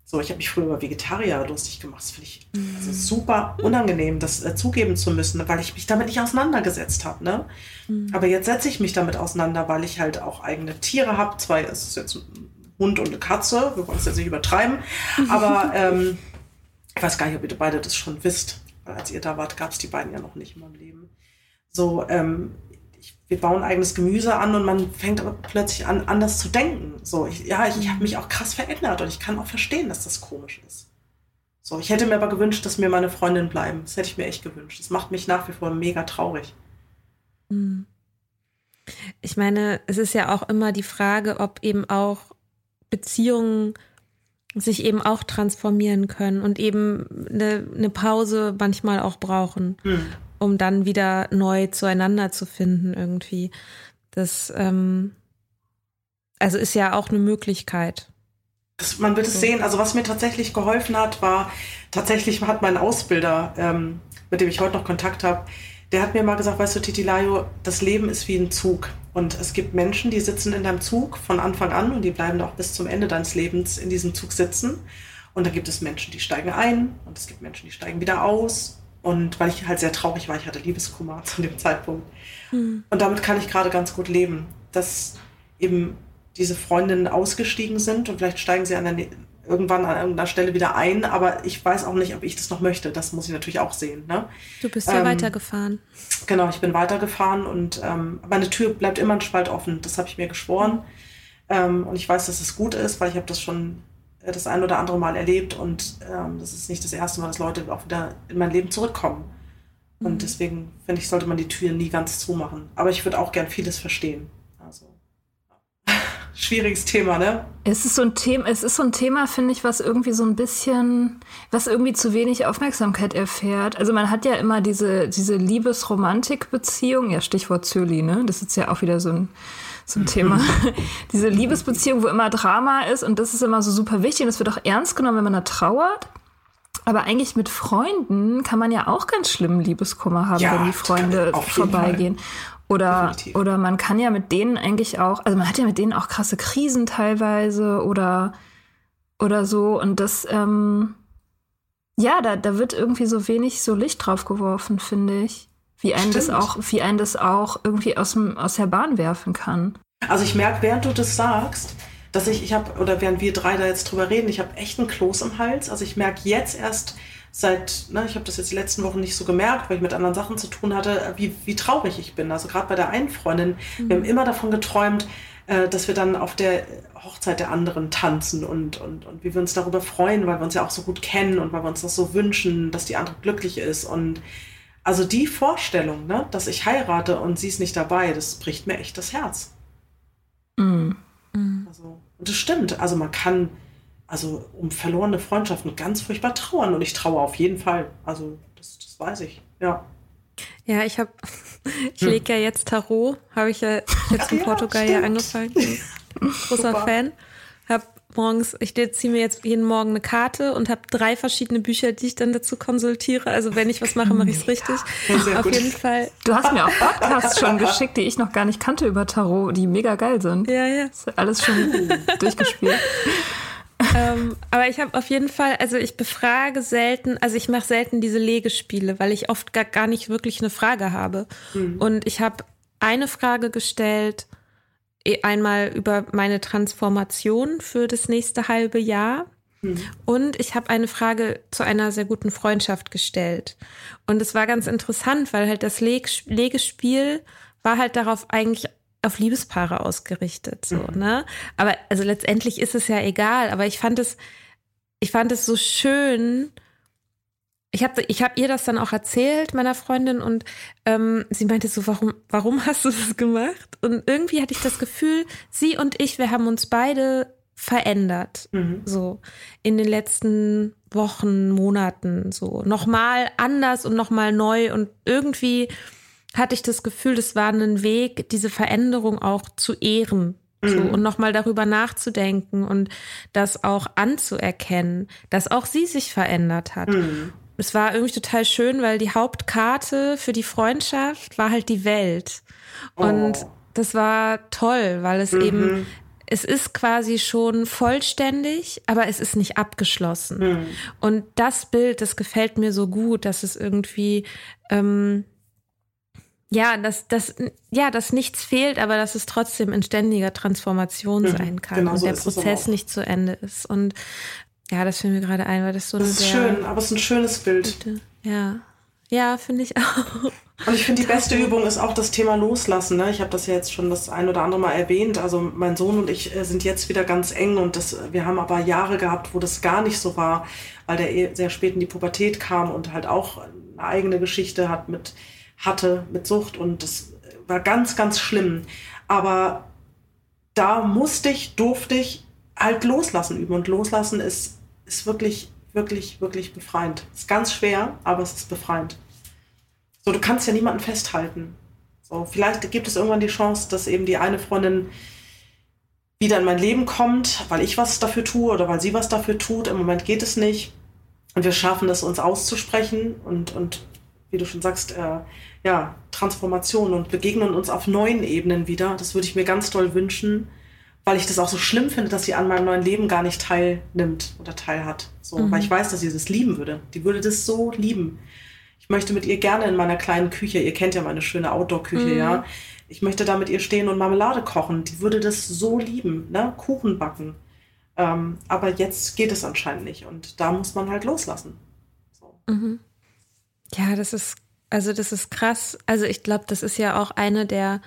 [SPEAKER 2] so, ich habe mich früher über Vegetarier lustig gemacht. Das finde ich mhm. also super unangenehm, das äh, zugeben zu müssen, weil ich mich damit nicht auseinandergesetzt habe. Ne? Mhm. Aber jetzt setze ich mich damit auseinander, weil ich halt auch eigene Tiere habe. Zwei, es ist jetzt ein Hund und eine Katze. Wir wollen es jetzt nicht übertreiben. Aber ähm, ich weiß gar nicht, ob ihr beide das schon wisst. Weil als ihr da wart, gab es die beiden ja noch nicht in meinem Leben. So, ähm, wir bauen eigenes Gemüse an und man fängt aber plötzlich an, anders zu denken. So, ich, ja, ich, ich habe mich auch krass verändert und ich kann auch verstehen, dass das komisch ist. So, ich hätte mir aber gewünscht, dass mir meine Freundinnen bleiben. Das hätte ich mir echt gewünscht. Das macht mich nach wie vor mega traurig. Hm.
[SPEAKER 4] Ich meine, es ist ja auch immer die Frage, ob eben auch Beziehungen sich eben auch transformieren können und eben eine, eine Pause manchmal auch brauchen. Hm um dann wieder neu zueinander zu finden irgendwie. Das ähm, also ist ja auch eine Möglichkeit.
[SPEAKER 2] Das, man wird es sehen. Also was mir tatsächlich geholfen hat, war tatsächlich hat mein Ausbilder, ähm, mit dem ich heute noch Kontakt habe, der hat mir mal gesagt, weißt du, Titilayo, das Leben ist wie ein Zug. Und es gibt Menschen, die sitzen in deinem Zug von Anfang an und die bleiben auch bis zum Ende deines Lebens in diesem Zug sitzen. Und da gibt es Menschen, die steigen ein und es gibt Menschen, die steigen wieder aus. Und weil ich halt sehr traurig war, ich hatte Liebeskummer zu dem Zeitpunkt. Mhm. Und damit kann ich gerade ganz gut leben, dass eben diese Freundinnen ausgestiegen sind und vielleicht steigen sie an der, irgendwann an irgendeiner Stelle wieder ein, aber ich weiß auch nicht, ob ich das noch möchte. Das muss ich natürlich auch sehen. Ne?
[SPEAKER 4] Du bist ja ähm, weitergefahren.
[SPEAKER 2] Genau, ich bin weitergefahren und ähm, meine Tür bleibt immer ein Spalt offen. Das habe ich mir geschworen. Ähm, und ich weiß, dass es gut ist, weil ich habe das schon das ein oder andere Mal erlebt und ähm, das ist nicht das erste Mal, dass Leute auch wieder in mein Leben zurückkommen. Und mhm. deswegen finde ich, sollte man die Tür nie ganz zumachen. Aber ich würde auch gern vieles verstehen. Also schwieriges Thema, ne?
[SPEAKER 3] Es ist so ein Thema, es ist so ein Thema, finde ich, was irgendwie so ein bisschen, was irgendwie zu wenig Aufmerksamkeit erfährt. Also man hat ja immer diese, diese Liebes-Romantik-Beziehung, ja, Stichwort Zöli, ne? Das ist ja auch wieder so ein zum Thema. Diese Liebesbeziehung, wo immer Drama ist und das ist immer so super wichtig und das wird auch ernst genommen, wenn man da trauert. Aber eigentlich mit Freunden kann man ja auch ganz schlimmen Liebeskummer haben, ja, wenn die Freunde vorbeigehen. Oder, oder man kann ja mit denen eigentlich auch, also man hat ja mit denen auch krasse Krisen teilweise oder, oder so. Und das, ähm, ja, da, da wird irgendwie so wenig so Licht drauf geworfen, finde ich wie einen das auch, wie einen das auch irgendwie aus, dem, aus der Bahn werfen kann.
[SPEAKER 2] Also ich merke, während du das sagst, dass ich, ich habe, oder während wir drei da jetzt drüber reden, ich habe echt einen Kloß im Hals. Also ich merke jetzt erst seit, ne, ich habe das jetzt die letzten Wochen nicht so gemerkt, weil ich mit anderen Sachen zu tun hatte, wie, wie traurig ich bin. Also gerade bei der einen Freundin, mhm. wir haben immer davon geträumt, äh, dass wir dann auf der Hochzeit der anderen tanzen und, und, und wie wir uns darüber freuen, weil wir uns ja auch so gut kennen und weil wir uns das so wünschen, dass die andere glücklich ist. Und also die Vorstellung, ne, dass ich heirate und sie ist nicht dabei, das bricht mir echt das Herz. Mhm. Also, und das stimmt. Also man kann also um verlorene Freundschaften ganz furchtbar trauern und ich traue auf jeden Fall. Also das, das weiß ich, ja.
[SPEAKER 4] Ja, ich habe, ich hm. lege ja jetzt Tarot, habe ich ja jetzt in Portugal ja, ja angefangen. Großer. Fan. Hab morgens, ich ziehe mir jetzt jeden Morgen eine Karte und habe drei verschiedene Bücher, die ich dann dazu konsultiere. Also wenn ich was mache, mache ich es richtig. Auf gut. jeden Fall.
[SPEAKER 3] Du hast mir auch Podcasts schon geschickt, die ich noch gar nicht kannte über Tarot, die mega geil sind.
[SPEAKER 4] Ja, ja.
[SPEAKER 3] Ist alles schon durchgespielt
[SPEAKER 4] ähm, aber ich habe auf jeden Fall, also ich befrage selten, also ich mache selten diese Legespiele, weil ich oft gar, gar nicht wirklich eine Frage habe. Mhm. Und ich habe eine Frage gestellt, einmal über meine Transformation für das nächste halbe Jahr. Mhm. Und ich habe eine Frage zu einer sehr guten Freundschaft gestellt. Und es war ganz interessant, weil halt das Leg Legespiel war halt darauf eigentlich auf Liebespaare ausgerichtet, so, mhm. ne? Aber also letztendlich ist es ja egal, aber ich fand es, ich fand es so schön. Ich habe ich hab ihr das dann auch erzählt, meiner Freundin, und ähm, sie meinte so, warum, warum hast du das gemacht? Und irgendwie hatte ich das Gefühl, sie und ich, wir haben uns beide verändert, mhm. so in den letzten Wochen, Monaten, so nochmal anders und nochmal neu und irgendwie hatte ich das Gefühl, das war ein Weg, diese Veränderung auch zu ehren. So, mhm. und nochmal darüber nachzudenken und das auch anzuerkennen, dass auch sie sich verändert hat. Mhm. Es war irgendwie total schön, weil die Hauptkarte für die Freundschaft war halt die Welt. Und oh. das war toll, weil es mhm. eben, es ist quasi schon vollständig, aber es ist nicht abgeschlossen. Mhm. Und das Bild, das gefällt mir so gut, dass es irgendwie, ähm, ja, dass, dass, ja, dass nichts fehlt, aber dass es trotzdem in ständiger Transformation mhm, sein kann genau und so der Prozess nicht zu Ende ist. Und ja, das finden wir gerade ein, weil das so
[SPEAKER 2] das ist schön, aber es ist ein schönes Bild.
[SPEAKER 4] Gute, ja, ja, finde ich auch.
[SPEAKER 2] Und ich finde, die beste Übung ist auch das Thema Loslassen. Ne? Ich habe das ja jetzt schon das ein oder andere Mal erwähnt. Also mein Sohn und ich äh, sind jetzt wieder ganz eng und das, wir haben aber Jahre gehabt, wo das gar nicht so war, weil der eh sehr spät in die Pubertät kam und halt auch eine eigene Geschichte hat mit hatte mit Sucht und das war ganz, ganz schlimm. Aber da musste ich, durfte ich halt loslassen üben und loslassen ist, ist wirklich, wirklich, wirklich befreiend. Ist ganz schwer, aber es ist befreiend. So, du kannst ja niemanden festhalten. So, vielleicht gibt es irgendwann die Chance, dass eben die eine Freundin wieder in mein Leben kommt, weil ich was dafür tue oder weil sie was dafür tut. Im Moment geht es nicht. Und wir schaffen es, uns auszusprechen und, und wie du schon sagst, äh, ja, Transformation und begegnen uns auf neuen Ebenen wieder. Das würde ich mir ganz doll wünschen, weil ich das auch so schlimm finde, dass sie an meinem neuen Leben gar nicht teilnimmt oder teilhat. So, mhm. weil ich weiß, dass sie das lieben würde. Die würde das so lieben. Ich möchte mit ihr gerne in meiner kleinen Küche, ihr kennt ja meine schöne Outdoor-Küche, mhm. ja. Ich möchte da mit ihr stehen und Marmelade kochen. Die würde das so lieben, ne? Kuchen backen. Ähm, aber jetzt geht es anscheinend nicht und da muss man halt loslassen. So.
[SPEAKER 4] Mhm. Ja, das ist, also das ist krass. Also ich glaube, das ist ja auch eine der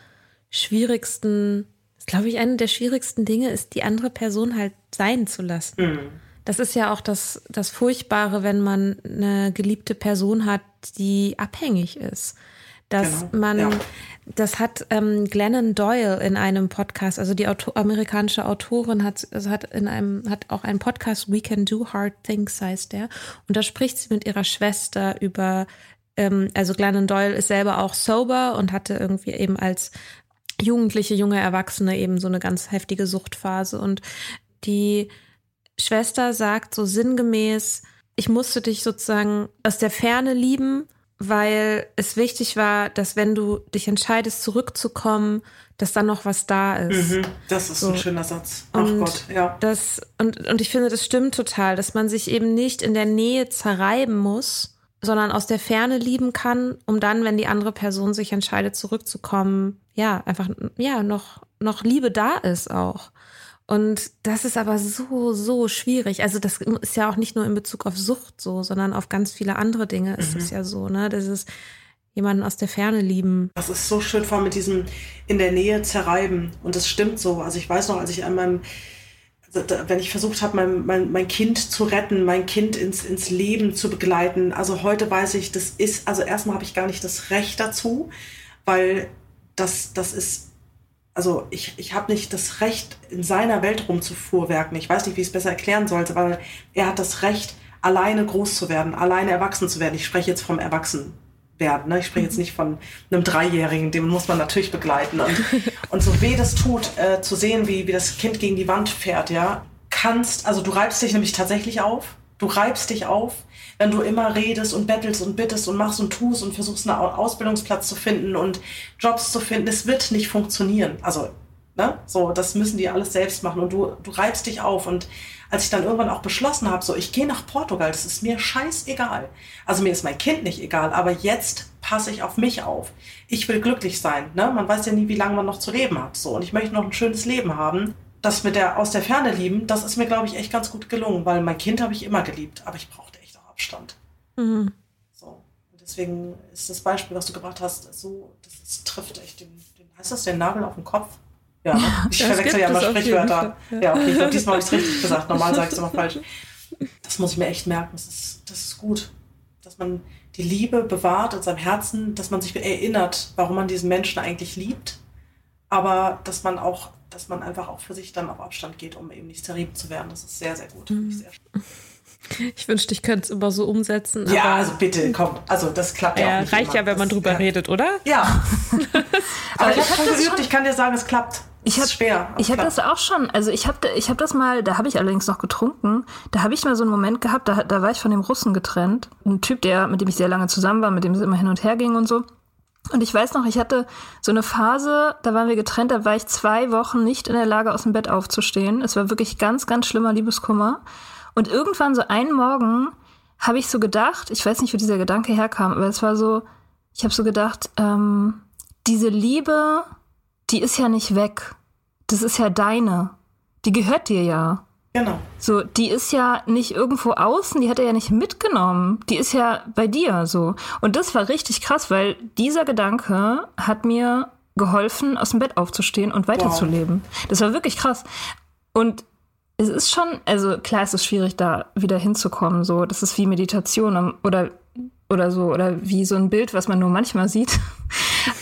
[SPEAKER 4] schwierigsten, glaube ich, eine der schwierigsten Dinge ist, die andere Person halt sein zu lassen. Mhm. Das ist ja auch das, das Furchtbare, wenn man eine geliebte Person hat, die abhängig ist. Dass genau. man, ja. das hat ähm, Glennon Doyle in einem Podcast, also die Auto amerikanische Autorin hat, also hat in einem, hat auch einen Podcast, We Can Do Hard Things heißt der. Und da spricht sie mit ihrer Schwester über, ähm, also Glennon Doyle ist selber auch sober und hatte irgendwie eben als Jugendliche, junge Erwachsene eben so eine ganz heftige Suchtphase. Und die Schwester sagt so sinngemäß, ich musste dich sozusagen aus der Ferne lieben weil es wichtig war, dass wenn du dich entscheidest, zurückzukommen, dass dann noch was da ist. Mhm,
[SPEAKER 2] das ist so. ein schöner Satz. Ach und Gott, ja.
[SPEAKER 4] Das, und, und ich finde, das stimmt total, dass man sich eben nicht in der Nähe zerreiben muss, sondern aus der Ferne lieben kann, um dann, wenn die andere Person sich entscheidet, zurückzukommen, ja, einfach, ja, noch, noch Liebe da ist auch. Und das ist aber so, so schwierig. Also das ist ja auch nicht nur in Bezug auf Sucht so, sondern auf ganz viele andere Dinge ist es mhm. ja so, ne? Das ist, jemanden aus der Ferne lieben.
[SPEAKER 2] Das ist so schön, vor allem mit diesem in der Nähe zerreiben. Und das stimmt so. Also ich weiß noch, als ich an meinem, wenn ich versucht habe, mein, mein, mein Kind zu retten, mein Kind ins, ins Leben zu begleiten. Also heute weiß ich, das ist, also erstmal habe ich gar nicht das Recht dazu, weil das, das ist also ich, ich habe nicht das Recht, in seiner Welt rumzufuhrwerken. Ich weiß nicht, wie ich es besser erklären sollte, weil er hat das Recht, alleine groß zu werden, alleine erwachsen zu werden. Ich spreche jetzt vom Erwachsen werden. Ne? Ich spreche jetzt mhm. nicht von einem Dreijährigen, den muss man natürlich begleiten. Und, und so weh das tut, äh, zu sehen, wie, wie das Kind gegen die Wand fährt, ja, kannst, also du reibst dich nämlich tatsächlich auf. Du reibst dich auf, wenn du immer redest und bettelst und bittest und machst und tust und versuchst, einen Ausbildungsplatz zu finden und Jobs zu finden. Es wird nicht funktionieren. Also, ne, so, das müssen die alles selbst machen und du, du reibst dich auf und als ich dann irgendwann auch beschlossen habe, so ich gehe nach Portugal, das ist mir scheißegal. Also mir ist mein Kind nicht egal, aber jetzt passe ich auf mich auf. Ich will glücklich sein. Ne? Man weiß ja nie, wie lange man noch zu leben hat. So und ich möchte noch ein schönes Leben haben. Das mit der aus der Ferne lieben, das ist mir glaube ich echt ganz gut gelungen, weil mein Kind habe ich immer geliebt, aber ich brauchte echt auch Abstand. Mhm. So und deswegen ist das Beispiel, was du gebracht hast, so das, das trifft echt den, den heißt das den Nagel auf den Kopf. Ja, ne? ich verwechsel ja immer Sprichwörter. Ja. ja, okay, ich glaube, diesmal habe ich es richtig gesagt. Normal sage ich es immer falsch. Das muss ich mir echt merken. Das ist, das ist gut. Dass man die Liebe bewahrt in seinem Herzen, dass man sich erinnert, warum man diesen Menschen eigentlich liebt. Aber dass man auch, dass man einfach auch für sich dann auf Abstand geht, um eben nicht zerrieben zu werden. Das ist sehr, sehr gut. Mhm. Sehr
[SPEAKER 4] ich wünschte, ich könnte es immer so umsetzen.
[SPEAKER 2] Ja, also bitte, komm. Also das klappt ja, ja auch
[SPEAKER 4] nicht Reicht immer. ja, wenn man drüber
[SPEAKER 2] ja.
[SPEAKER 4] redet, oder?
[SPEAKER 2] Ja. aber, aber ich habe schon geübt, ich kann dir sagen, es klappt.
[SPEAKER 3] Ich habe schwer. Ich habe das auch schon. Also ich habe ich hab das mal, da habe ich allerdings noch getrunken. Da habe ich mal so einen Moment gehabt, da, da war ich von dem Russen getrennt. Ein Typ, der, mit dem ich sehr lange zusammen war, mit dem es immer hin und her ging und so. Und ich weiß noch, ich hatte so eine Phase, da waren wir getrennt, da war ich zwei Wochen nicht in der Lage, aus dem Bett aufzustehen. Es war wirklich ganz, ganz schlimmer Liebeskummer. Und irgendwann so einen Morgen habe ich so gedacht, ich weiß nicht, wo dieser Gedanke herkam, aber es war so, ich habe so gedacht, ähm, diese Liebe, die ist ja nicht weg. Das ist ja deine. Die gehört dir ja.
[SPEAKER 2] Genau.
[SPEAKER 3] So, die ist ja nicht irgendwo außen, die hat er ja nicht mitgenommen. Die ist ja bei dir so. Und das war richtig krass, weil dieser Gedanke hat mir geholfen, aus dem Bett aufzustehen und weiterzuleben. Wow. Das war wirklich krass. Und es ist schon, also klar, es ist schwierig, da wieder hinzukommen. So, das ist wie Meditation oder oder so oder wie so ein Bild, was man nur manchmal sieht.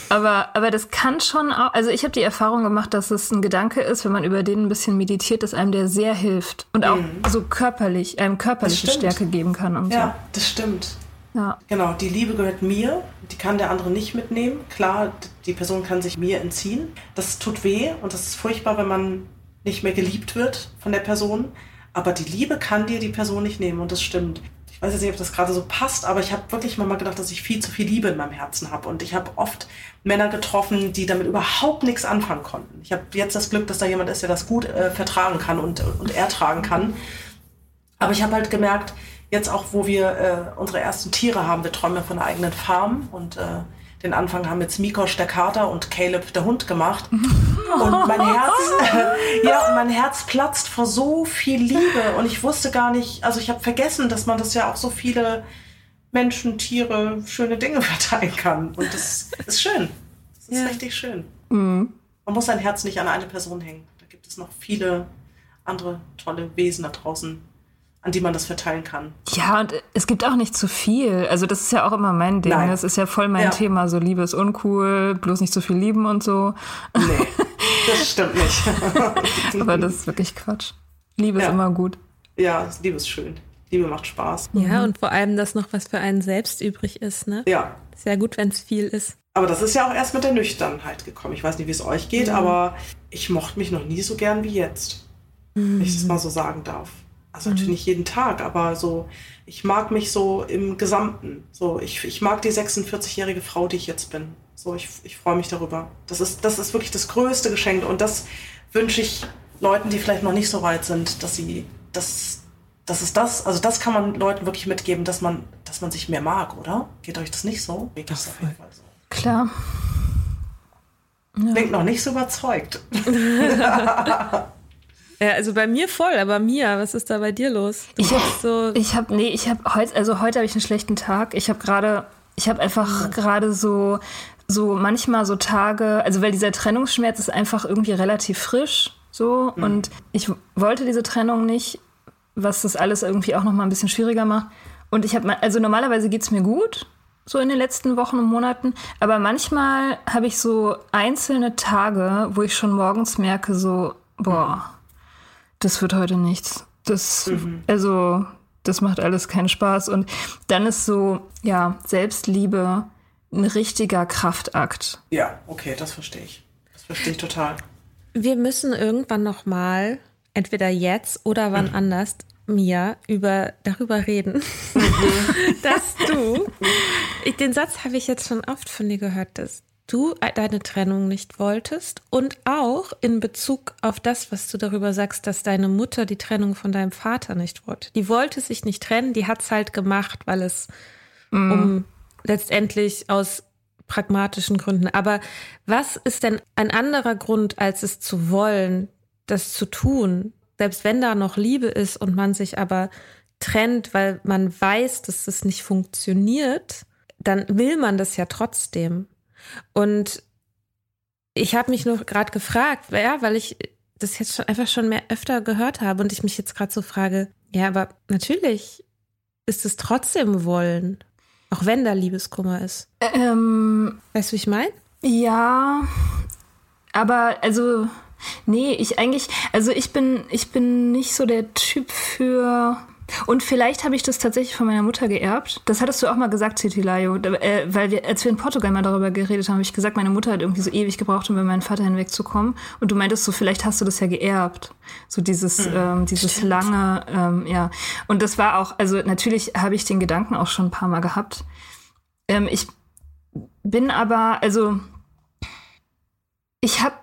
[SPEAKER 3] Aber, aber das kann schon auch, also ich habe die Erfahrung gemacht, dass es ein Gedanke ist, wenn man über den ein bisschen meditiert, dass einem der sehr hilft und auch mhm. so körperlich, einem körperliche Stärke geben kann. Und
[SPEAKER 2] ja,
[SPEAKER 3] so.
[SPEAKER 2] das stimmt. Ja. Genau, die Liebe gehört mir, die kann der andere nicht mitnehmen. Klar, die Person kann sich mir entziehen. Das tut weh und das ist furchtbar, wenn man nicht mehr geliebt wird von der Person. Aber die Liebe kann dir die Person nicht nehmen und das stimmt ich weiß jetzt nicht, ob das gerade so passt, aber ich habe wirklich mal gedacht, dass ich viel zu viel Liebe in meinem Herzen habe. Und ich habe oft Männer getroffen, die damit überhaupt nichts anfangen konnten. Ich habe jetzt das Glück, dass da jemand ist, der das gut äh, vertragen kann und, und ertragen kann. Aber ich habe halt gemerkt, jetzt auch, wo wir äh, unsere ersten Tiere haben, wir träumen ja von einer eigenen Farm und äh, den Anfang haben jetzt Mikosch der Kater und Caleb der Hund gemacht. Und mein Herz, ja, mein Herz platzt vor so viel Liebe. Und ich wusste gar nicht, also ich habe vergessen, dass man das ja auch so viele Menschen, Tiere, schöne Dinge verteilen kann. Und das ist schön. Das ist ja. richtig schön. Mhm. Man muss sein Herz nicht an eine Person hängen. Da gibt es noch viele andere tolle Wesen da draußen, an die man das verteilen kann.
[SPEAKER 3] Ja, und es gibt auch nicht zu viel. Also das ist ja auch immer mein Ding. Nein. Das ist ja voll mein ja. Thema. So Liebe ist uncool, bloß nicht zu viel lieben und so.
[SPEAKER 2] Nee, das stimmt nicht.
[SPEAKER 3] Aber das ist wirklich Quatsch. Liebe ja. ist immer gut.
[SPEAKER 2] Ja, Liebe ist schön. Liebe macht Spaß.
[SPEAKER 4] Ja, mhm. und vor allem, dass noch was für einen selbst übrig ist. Ne?
[SPEAKER 2] Ja.
[SPEAKER 4] Ist ja gut, wenn es viel ist.
[SPEAKER 2] Aber das ist ja auch erst mit der Nüchternheit gekommen. Ich weiß nicht, wie es euch geht, mhm. aber ich mochte mich noch nie so gern wie jetzt. Mhm. Wenn ich das mal so sagen darf. Also natürlich nicht jeden Tag, aber so, ich mag mich so im Gesamten. So, ich, ich mag die 46-jährige Frau, die ich jetzt bin. So, ich, ich freue mich darüber. Das ist, das ist wirklich das größte Geschenk. Und das wünsche ich Leuten, die vielleicht noch nicht so weit sind, dass sie, das, das ist das, also das kann man Leuten wirklich mitgeben, dass man, dass man sich mehr mag, oder? Geht euch das nicht so? Geht das auf jeden
[SPEAKER 3] Fall so. Klar.
[SPEAKER 2] Ja. Klingt noch nicht so überzeugt.
[SPEAKER 4] Ja, also bei mir voll, aber Mia, was ist da bei dir los?
[SPEAKER 3] Du ich habe so ich habe nee, ich habe heute also heute habe ich einen schlechten Tag. Ich habe gerade Ich habe einfach gerade so, so manchmal so Tage, also weil dieser Trennungsschmerz ist einfach irgendwie relativ frisch so mhm. und ich wollte diese Trennung nicht, was das alles irgendwie auch noch mal ein bisschen schwieriger macht. Und ich habe, also normalerweise geht's mir gut, so in den letzten Wochen und Monaten. Aber manchmal habe ich so einzelne Tage, wo ich schon morgens merke, so, boah, das wird heute nichts. Das, mhm. also, das macht alles keinen Spaß. Und dann ist so, ja, Selbstliebe ein richtiger Kraftakt.
[SPEAKER 2] Ja, okay, das verstehe ich. Das verstehe ich total.
[SPEAKER 4] Wir müssen irgendwann nochmal, entweder jetzt oder wann mhm. anders, Mia, über, darüber reden, mhm. dass du, ich, den Satz habe ich jetzt schon oft von dir gehört, dass du deine Trennung nicht wolltest und auch in Bezug auf das, was du darüber sagst, dass deine Mutter die Trennung von deinem Vater nicht wollte. Die wollte sich nicht trennen, die hat es halt gemacht, weil es mm. um letztendlich aus pragmatischen Gründen. Aber was ist denn ein anderer Grund, als es zu wollen, das zu tun? selbst wenn da noch Liebe ist und man sich aber trennt, weil man weiß, dass das nicht funktioniert, dann will man das ja trotzdem. Und ich habe mich nur gerade gefragt, ja, weil ich das jetzt schon einfach schon mehr öfter gehört habe und ich mich jetzt gerade so frage, ja, aber natürlich ist es trotzdem wollen, auch wenn da Liebeskummer ist. Ähm, weißt du, wie ich meine?
[SPEAKER 3] Ja, aber also Nee, ich eigentlich, also ich bin, ich bin nicht so der Typ für. Und vielleicht habe ich das tatsächlich von meiner Mutter geerbt. Das hattest du auch mal gesagt, Titilayo. Äh, weil wir, als wir in Portugal mal darüber geredet haben, habe ich gesagt, meine Mutter hat irgendwie so ewig gebraucht, um über meinen Vater hinwegzukommen. Und du meintest so, vielleicht hast du das ja geerbt. So dieses, mhm, ähm, dieses stimmt. lange, ähm, ja. Und das war auch, also natürlich habe ich den Gedanken auch schon ein paar Mal gehabt. Ähm, ich bin aber, also ich habe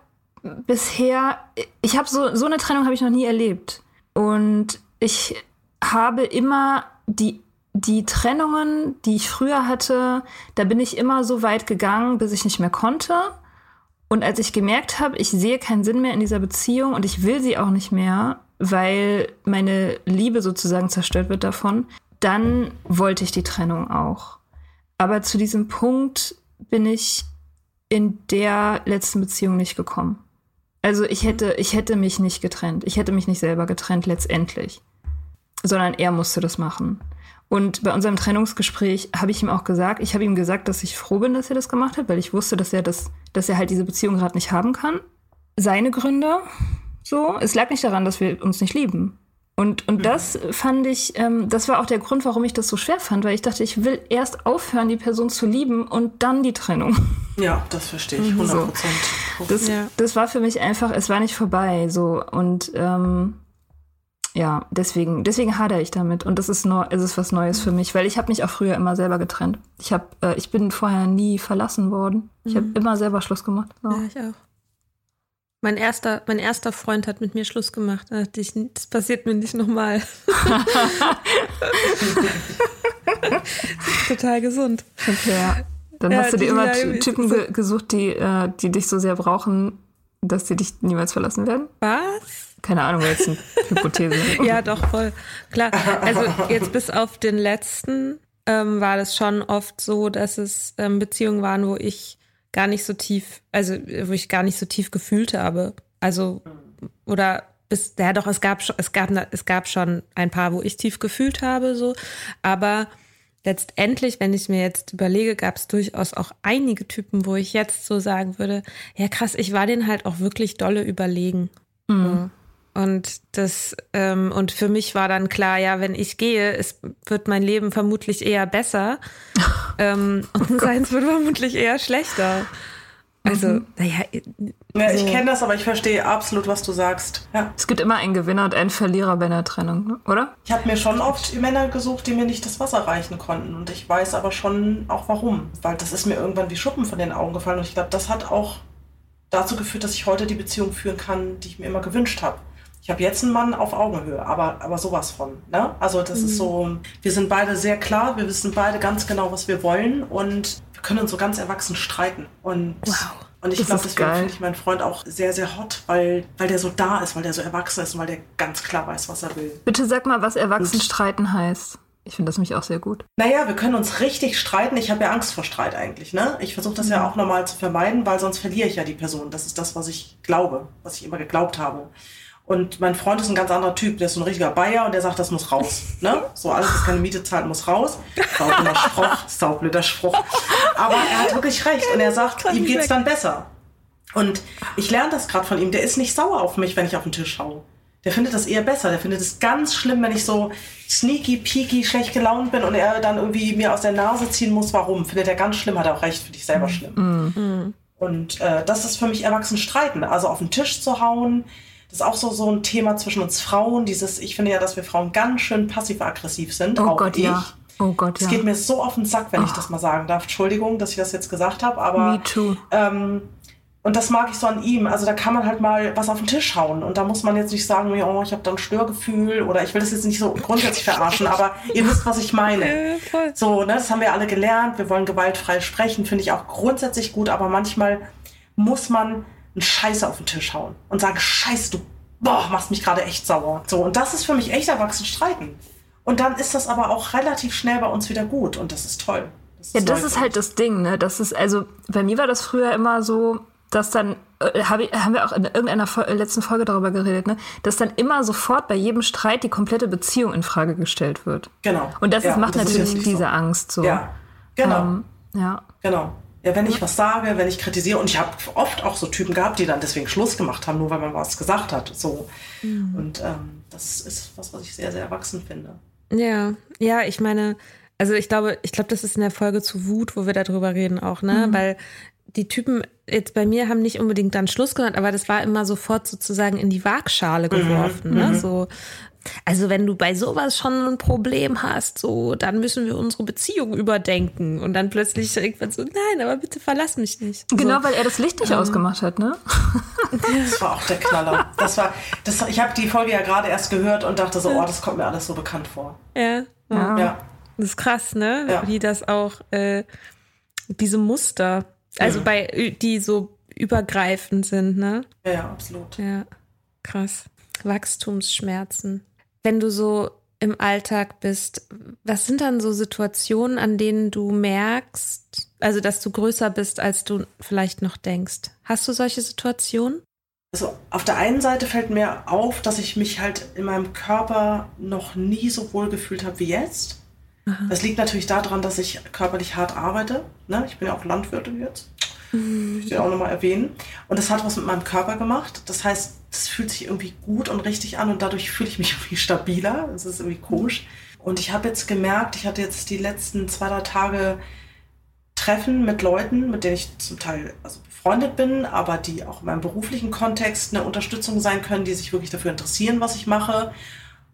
[SPEAKER 3] bisher, ich habe so, so eine Trennung habe ich noch nie erlebt. Und ich habe immer die, die Trennungen, die ich früher hatte, da bin ich immer so weit gegangen, bis ich nicht mehr konnte. Und als ich gemerkt habe, ich sehe keinen Sinn mehr in dieser Beziehung und ich will sie auch nicht mehr, weil meine Liebe sozusagen zerstört wird davon, dann wollte ich die Trennung auch. Aber zu diesem Punkt bin ich in der letzten Beziehung nicht gekommen. Also ich hätte, ich hätte mich nicht getrennt. Ich hätte mich nicht selber getrennt letztendlich. Sondern er musste das machen. Und bei unserem Trennungsgespräch habe ich ihm auch gesagt, ich habe ihm gesagt, dass ich froh bin, dass er das gemacht hat, weil ich wusste, dass er das, dass er halt diese Beziehung gerade nicht haben kann. Seine Gründe, so, es lag nicht daran, dass wir uns nicht lieben. Und, und mhm. das fand ich, ähm, das war auch der Grund, warum ich das so schwer fand, weil ich dachte, ich will erst aufhören, die Person zu lieben und dann die Trennung.
[SPEAKER 2] Ja, das verstehe ich, 100 mhm. Prozent.
[SPEAKER 3] So. Das, ja. das war für mich einfach, es war nicht vorbei, so. Und ähm, ja, deswegen, deswegen hadere ich damit. Und das ist, neu, es ist was Neues für mich, weil ich habe mich auch früher immer selber getrennt. Ich, hab, äh, ich bin vorher nie verlassen worden. Ich mhm. habe immer selber Schluss gemacht.
[SPEAKER 4] So. Ja, ich auch. Mein erster, mein erster Freund hat mit mir Schluss gemacht. Da ich, das passiert mir nicht nochmal. total gesund.
[SPEAKER 3] Ja. Dann ja, hast du dir immer Typen ge gesucht, die, äh, die dich so sehr brauchen, dass sie dich niemals verlassen werden?
[SPEAKER 4] Was?
[SPEAKER 3] Keine Ahnung, jetzt eine Hypothese.
[SPEAKER 4] ja, doch, voll. Klar. Also jetzt bis auf den letzten ähm, war das schon oft so, dass es ähm, Beziehungen waren, wo ich gar nicht so tief, also wo ich gar nicht so tief gefühlt habe. Also, oder bis, ja doch, es gab schon, es gab, es gab schon ein paar, wo ich tief gefühlt habe, so, aber letztendlich, wenn ich mir jetzt überlege, gab es durchaus auch einige Typen, wo ich jetzt so sagen würde, ja krass, ich war denen halt auch wirklich dolle überlegen. Mhm. Und das, ähm, und für mich war dann klar, ja, wenn ich gehe, es wird mein Leben vermutlich eher besser. ähm, und oh seins wird vermutlich eher schlechter. Also, mhm. naja.
[SPEAKER 2] Ja, so. ich kenne das, aber ich verstehe absolut, was du sagst. Ja.
[SPEAKER 3] Es gibt immer einen Gewinner und einen Verlierer bei einer Trennung, oder?
[SPEAKER 2] Ich habe mir schon oft Männer gesucht, die mir nicht das Wasser reichen konnten. Und ich weiß aber schon auch warum. Weil das ist mir irgendwann wie Schuppen von den Augen gefallen. Und ich glaube, das hat auch dazu geführt, dass ich heute die Beziehung führen kann, die ich mir immer gewünscht habe ich habe jetzt einen Mann auf Augenhöhe, aber, aber sowas von. Ne? Also das mhm. ist so, wir sind beide sehr klar, wir wissen beide ganz genau, was wir wollen und wir können uns so ganz erwachsen streiten. Und,
[SPEAKER 4] wow.
[SPEAKER 2] und ich glaube, deswegen finde ich meinen Freund auch sehr, sehr hot, weil, weil der so da ist, weil der so erwachsen ist und weil der ganz klar weiß, was er will.
[SPEAKER 3] Bitte sag mal, was erwachsen streiten heißt. Ich finde das nämlich auch sehr gut.
[SPEAKER 2] Naja, wir können uns richtig streiten. Ich habe ja Angst vor Streit eigentlich. Ne? Ich versuche das ja mhm. auch normal zu vermeiden, weil sonst verliere ich ja die Person. Das ist das, was ich glaube, was ich immer geglaubt habe. Und mein Freund ist ein ganz anderer Typ, der ist so ein richtiger Bayer und der sagt, das muss raus. Ne? So alles, was keine Miete zahlt, muss raus. Saublöder Spruch, saublöder Spruch. Aber er hat wirklich recht und er sagt, ihm geht's dann besser. Und ich lerne das gerade von ihm. Der ist nicht sauer auf mich, wenn ich auf den Tisch schaue. Der findet das eher besser. Der findet es ganz schlimm, wenn ich so sneaky, peaky, schlecht gelaunt bin und er dann irgendwie mir aus der Nase ziehen muss. Warum? Findet er ganz schlimm, hat er auch recht, finde ich selber schlimm. Mhm. Und äh, das ist für mich erwachsen streiten. Also auf den Tisch zu hauen, das ist auch so, so ein Thema zwischen uns Frauen. Dieses, ich finde ja, dass wir Frauen ganz schön passiv-aggressiv sind.
[SPEAKER 3] Oh
[SPEAKER 2] auch
[SPEAKER 3] Gott,
[SPEAKER 2] ich.
[SPEAKER 3] ja. Oh Gott,
[SPEAKER 2] ja. Es geht mir so auf den Sack, wenn oh. ich das mal sagen darf. Entschuldigung, dass ich das jetzt gesagt habe, aber.
[SPEAKER 3] Me too.
[SPEAKER 2] Ähm, und das mag ich so an ihm. Also da kann man halt mal was auf den Tisch hauen. Und da muss man jetzt nicht sagen, oh, ich habe da ein Störgefühl oder ich will das jetzt nicht so grundsätzlich verarschen, aber ihr wisst, was ich meine. so, ne, das haben wir alle gelernt. Wir wollen gewaltfrei sprechen, finde ich auch grundsätzlich gut, aber manchmal muss man einen Scheiße auf den Tisch hauen und sagen, Scheiß, du boah, machst mich gerade echt sauer. So, und das ist für mich echt erwachsen streiten. Und dann ist das aber auch relativ schnell bei uns wieder gut und das ist toll.
[SPEAKER 3] Das ist ja, das ist halt das Ding, ne? Das ist, also, bei mir war das früher immer so, dass dann, äh, hab ich, haben wir auch in irgendeiner letzten Folge darüber geredet, ne, dass dann immer sofort bei jedem Streit die komplette Beziehung in Frage gestellt wird.
[SPEAKER 2] Genau.
[SPEAKER 3] Und das ja, ist, macht das natürlich ist diese so. Angst so.
[SPEAKER 2] Ja, genau. Ähm,
[SPEAKER 3] ja.
[SPEAKER 2] Genau. Ja, wenn ich was sage, wenn ich kritisiere, und ich habe oft auch so Typen gehabt, die dann deswegen Schluss gemacht haben, nur weil man was gesagt hat. So. Mhm. Und ähm, das ist was, was ich sehr, sehr erwachsen finde.
[SPEAKER 4] Ja, ja, ich meine, also ich glaube, ich glaube, das ist in der Folge zu Wut, wo wir darüber reden auch, ne? Mhm. Weil die Typen jetzt bei mir haben nicht unbedingt dann Schluss gemacht, aber das war immer sofort sozusagen in die Waagschale mhm, geworfen. Mhm, ne? So, also wenn du bei sowas schon ein Problem hast, so, dann müssen wir unsere Beziehung überdenken. Und dann plötzlich irgendwann so, nein, aber bitte verlass mich nicht.
[SPEAKER 3] Genau,
[SPEAKER 4] so.
[SPEAKER 3] weil er das Licht nicht ähm, ausgemacht hat, ne?
[SPEAKER 2] Das war auch der Knaller. Das war, das, ich habe die Folge ja gerade erst gehört und dachte so, oh, das kommt mir alles so bekannt vor.
[SPEAKER 4] Ja.
[SPEAKER 2] Ja. ja.
[SPEAKER 4] Das ist krass, ne? Ja. Wie das auch, äh, diese Muster also ja. bei, die so übergreifend sind, ne?
[SPEAKER 2] Ja, ja, absolut.
[SPEAKER 4] Ja, krass. Wachstumsschmerzen. Wenn du so im Alltag bist, was sind dann so Situationen, an denen du merkst, also dass du größer bist, als du vielleicht noch denkst? Hast du solche Situationen?
[SPEAKER 2] Also auf der einen Seite fällt mir auf, dass ich mich halt in meinem Körper noch nie so wohl gefühlt habe wie jetzt. Aha. Das liegt natürlich daran, dass ich körperlich hart arbeite. Ne? Ich bin ja auch Landwirtin jetzt. Mhm. Ich will auch nochmal erwähnen. Und das hat was mit meinem Körper gemacht. Das heißt, das fühlt sich irgendwie gut und richtig an und dadurch fühle ich mich irgendwie stabiler. Das ist irgendwie komisch. Und ich habe jetzt gemerkt, ich hatte jetzt die letzten zwei, drei Tage Treffen mit Leuten, mit denen ich zum Teil also befreundet bin, aber die auch in meinem beruflichen Kontext eine Unterstützung sein können, die sich wirklich dafür interessieren, was ich mache.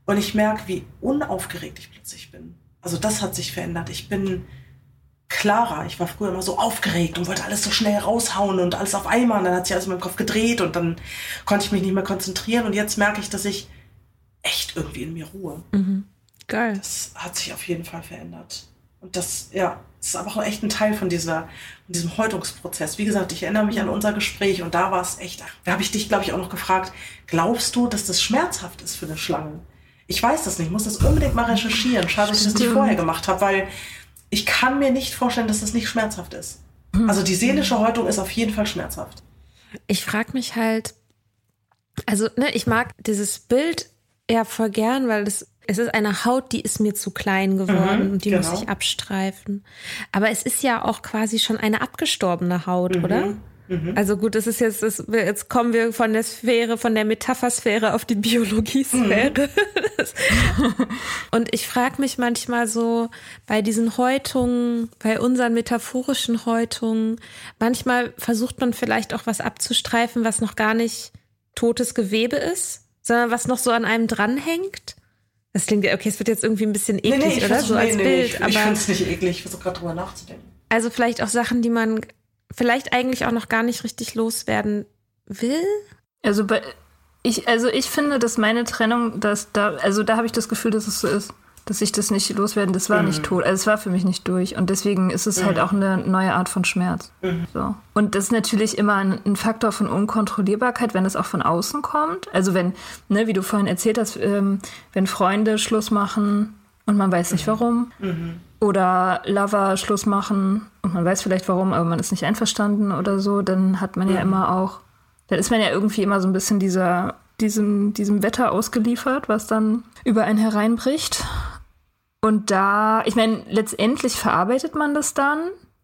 [SPEAKER 2] Und ich merke, wie unaufgeregt ich plötzlich bin. Also das hat sich verändert. Ich bin klarer. Ich war früher immer so aufgeregt und wollte alles so schnell raushauen und alles auf einmal. Und dann hat sich alles in meinem Kopf gedreht und dann konnte ich mich nicht mehr konzentrieren. Und jetzt merke ich, dass ich echt irgendwie in mir ruhe.
[SPEAKER 4] Mhm. Geil.
[SPEAKER 2] Das hat sich auf jeden Fall verändert. Und das, ja, das ist aber auch echt ein Teil von dieser, von diesem Häutungsprozess. Wie gesagt, ich erinnere mich an unser Gespräch und da war es echt, da habe ich dich, glaube ich, auch noch gefragt, glaubst du, dass das schmerzhaft ist für eine Schlange? Ich weiß das nicht, ich muss das unbedingt mal recherchieren. Schade, dass ich das nicht vorher gemacht habe, weil ich kann mir nicht vorstellen, dass das nicht schmerzhaft ist. Hm. Also die seelische Häutung ist auf jeden Fall schmerzhaft.
[SPEAKER 4] Ich frage mich halt, also ne, ich mag dieses Bild eher voll gern, weil es, es ist eine Haut, die ist mir zu klein geworden mhm, und die genau. muss ich abstreifen. Aber es ist ja auch quasi schon eine abgestorbene Haut, mhm. oder? Mhm. Also gut, es ist jetzt, es, jetzt kommen wir von der Sphäre, von der Metaphersphäre auf die Biologiesphäre. Mhm. und ich frage mich manchmal so bei diesen Häutungen, bei unseren metaphorischen Häutungen, manchmal versucht man vielleicht auch was abzustreifen, was noch gar nicht totes Gewebe ist, sondern was noch so an einem dranhängt. Das klingt, okay, es wird jetzt irgendwie ein bisschen eklig, nee, nee, oder? So als nee, Bild.
[SPEAKER 2] ich, ich finde es nicht eklig, ich versuche gerade drüber nachzudenken.
[SPEAKER 4] Also vielleicht auch Sachen, die man vielleicht eigentlich auch noch gar nicht richtig loswerden will?
[SPEAKER 3] Also bei, ich, also ich finde, dass meine Trennung, dass da, also da habe ich das Gefühl, dass es so ist, dass ich das nicht loswerden, das war mhm. nicht tot. Also es war für mich nicht durch. Und deswegen ist es halt mhm. halt auch eine neue Art von Schmerz. Mhm. So. Und das ist natürlich immer ein, ein, Faktor von Unkontrollierbarkeit, wenn es auch von außen kommt. Also wenn, ne, wie du vorhin erzählt hast, ähm, wenn Freunde Schluss machen und man weiß nicht warum. Oder Lover Schluss machen und man weiß vielleicht warum, aber man ist nicht einverstanden oder so, dann hat man ja
[SPEAKER 2] Mhm.
[SPEAKER 3] immer auch, dann ist man ja irgendwie immer so ein bisschen dieser, diesem, diesem Wetter ausgeliefert, was dann über einen hereinbricht. Und da, ich meine, letztendlich verarbeitet man das dann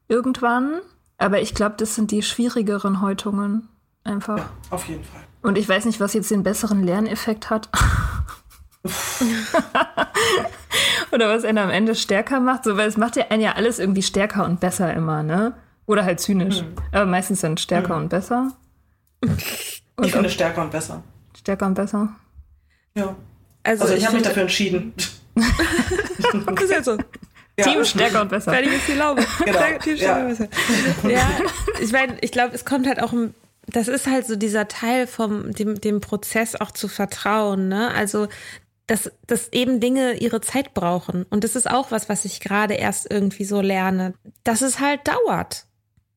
[SPEAKER 3] irgendwann, aber ich glaube, das sind die schwierigeren Häutungen einfach.
[SPEAKER 2] Ja, auf jeden Fall.
[SPEAKER 3] Und ich weiß nicht, was jetzt den besseren Lerneffekt hat. Oder was einen am Ende stärker macht. So, weil es macht ja einen ja alles irgendwie stärker und besser immer, ne? Oder halt zynisch. Aber meistens dann stärker und besser.
[SPEAKER 2] Ich
[SPEAKER 3] Und
[SPEAKER 2] finde stärker und besser.
[SPEAKER 3] stärker und besser.
[SPEAKER 2] Ja.
[SPEAKER 4] Also,
[SPEAKER 2] Also, ich, habe mich dafür entschieden.
[SPEAKER 4] Das ist ja so.
[SPEAKER 2] Ja.
[SPEAKER 3] Team stärker und besser.
[SPEAKER 4] Fertig ist die Laube.
[SPEAKER 2] Genau.
[SPEAKER 4] Team
[SPEAKER 2] Ja.
[SPEAKER 4] Stärke besser. ja, ich meine, ich glaube, es kommt halt auch, um- das ist halt so dieser Teil vom dem, dem Prozess auch zu vertrauen, ne? Also dass, dass eben Dinge ihre Zeit brauchen. Und das ist auch was, was ich gerade erst irgendwie so lerne, dass es halt dauert.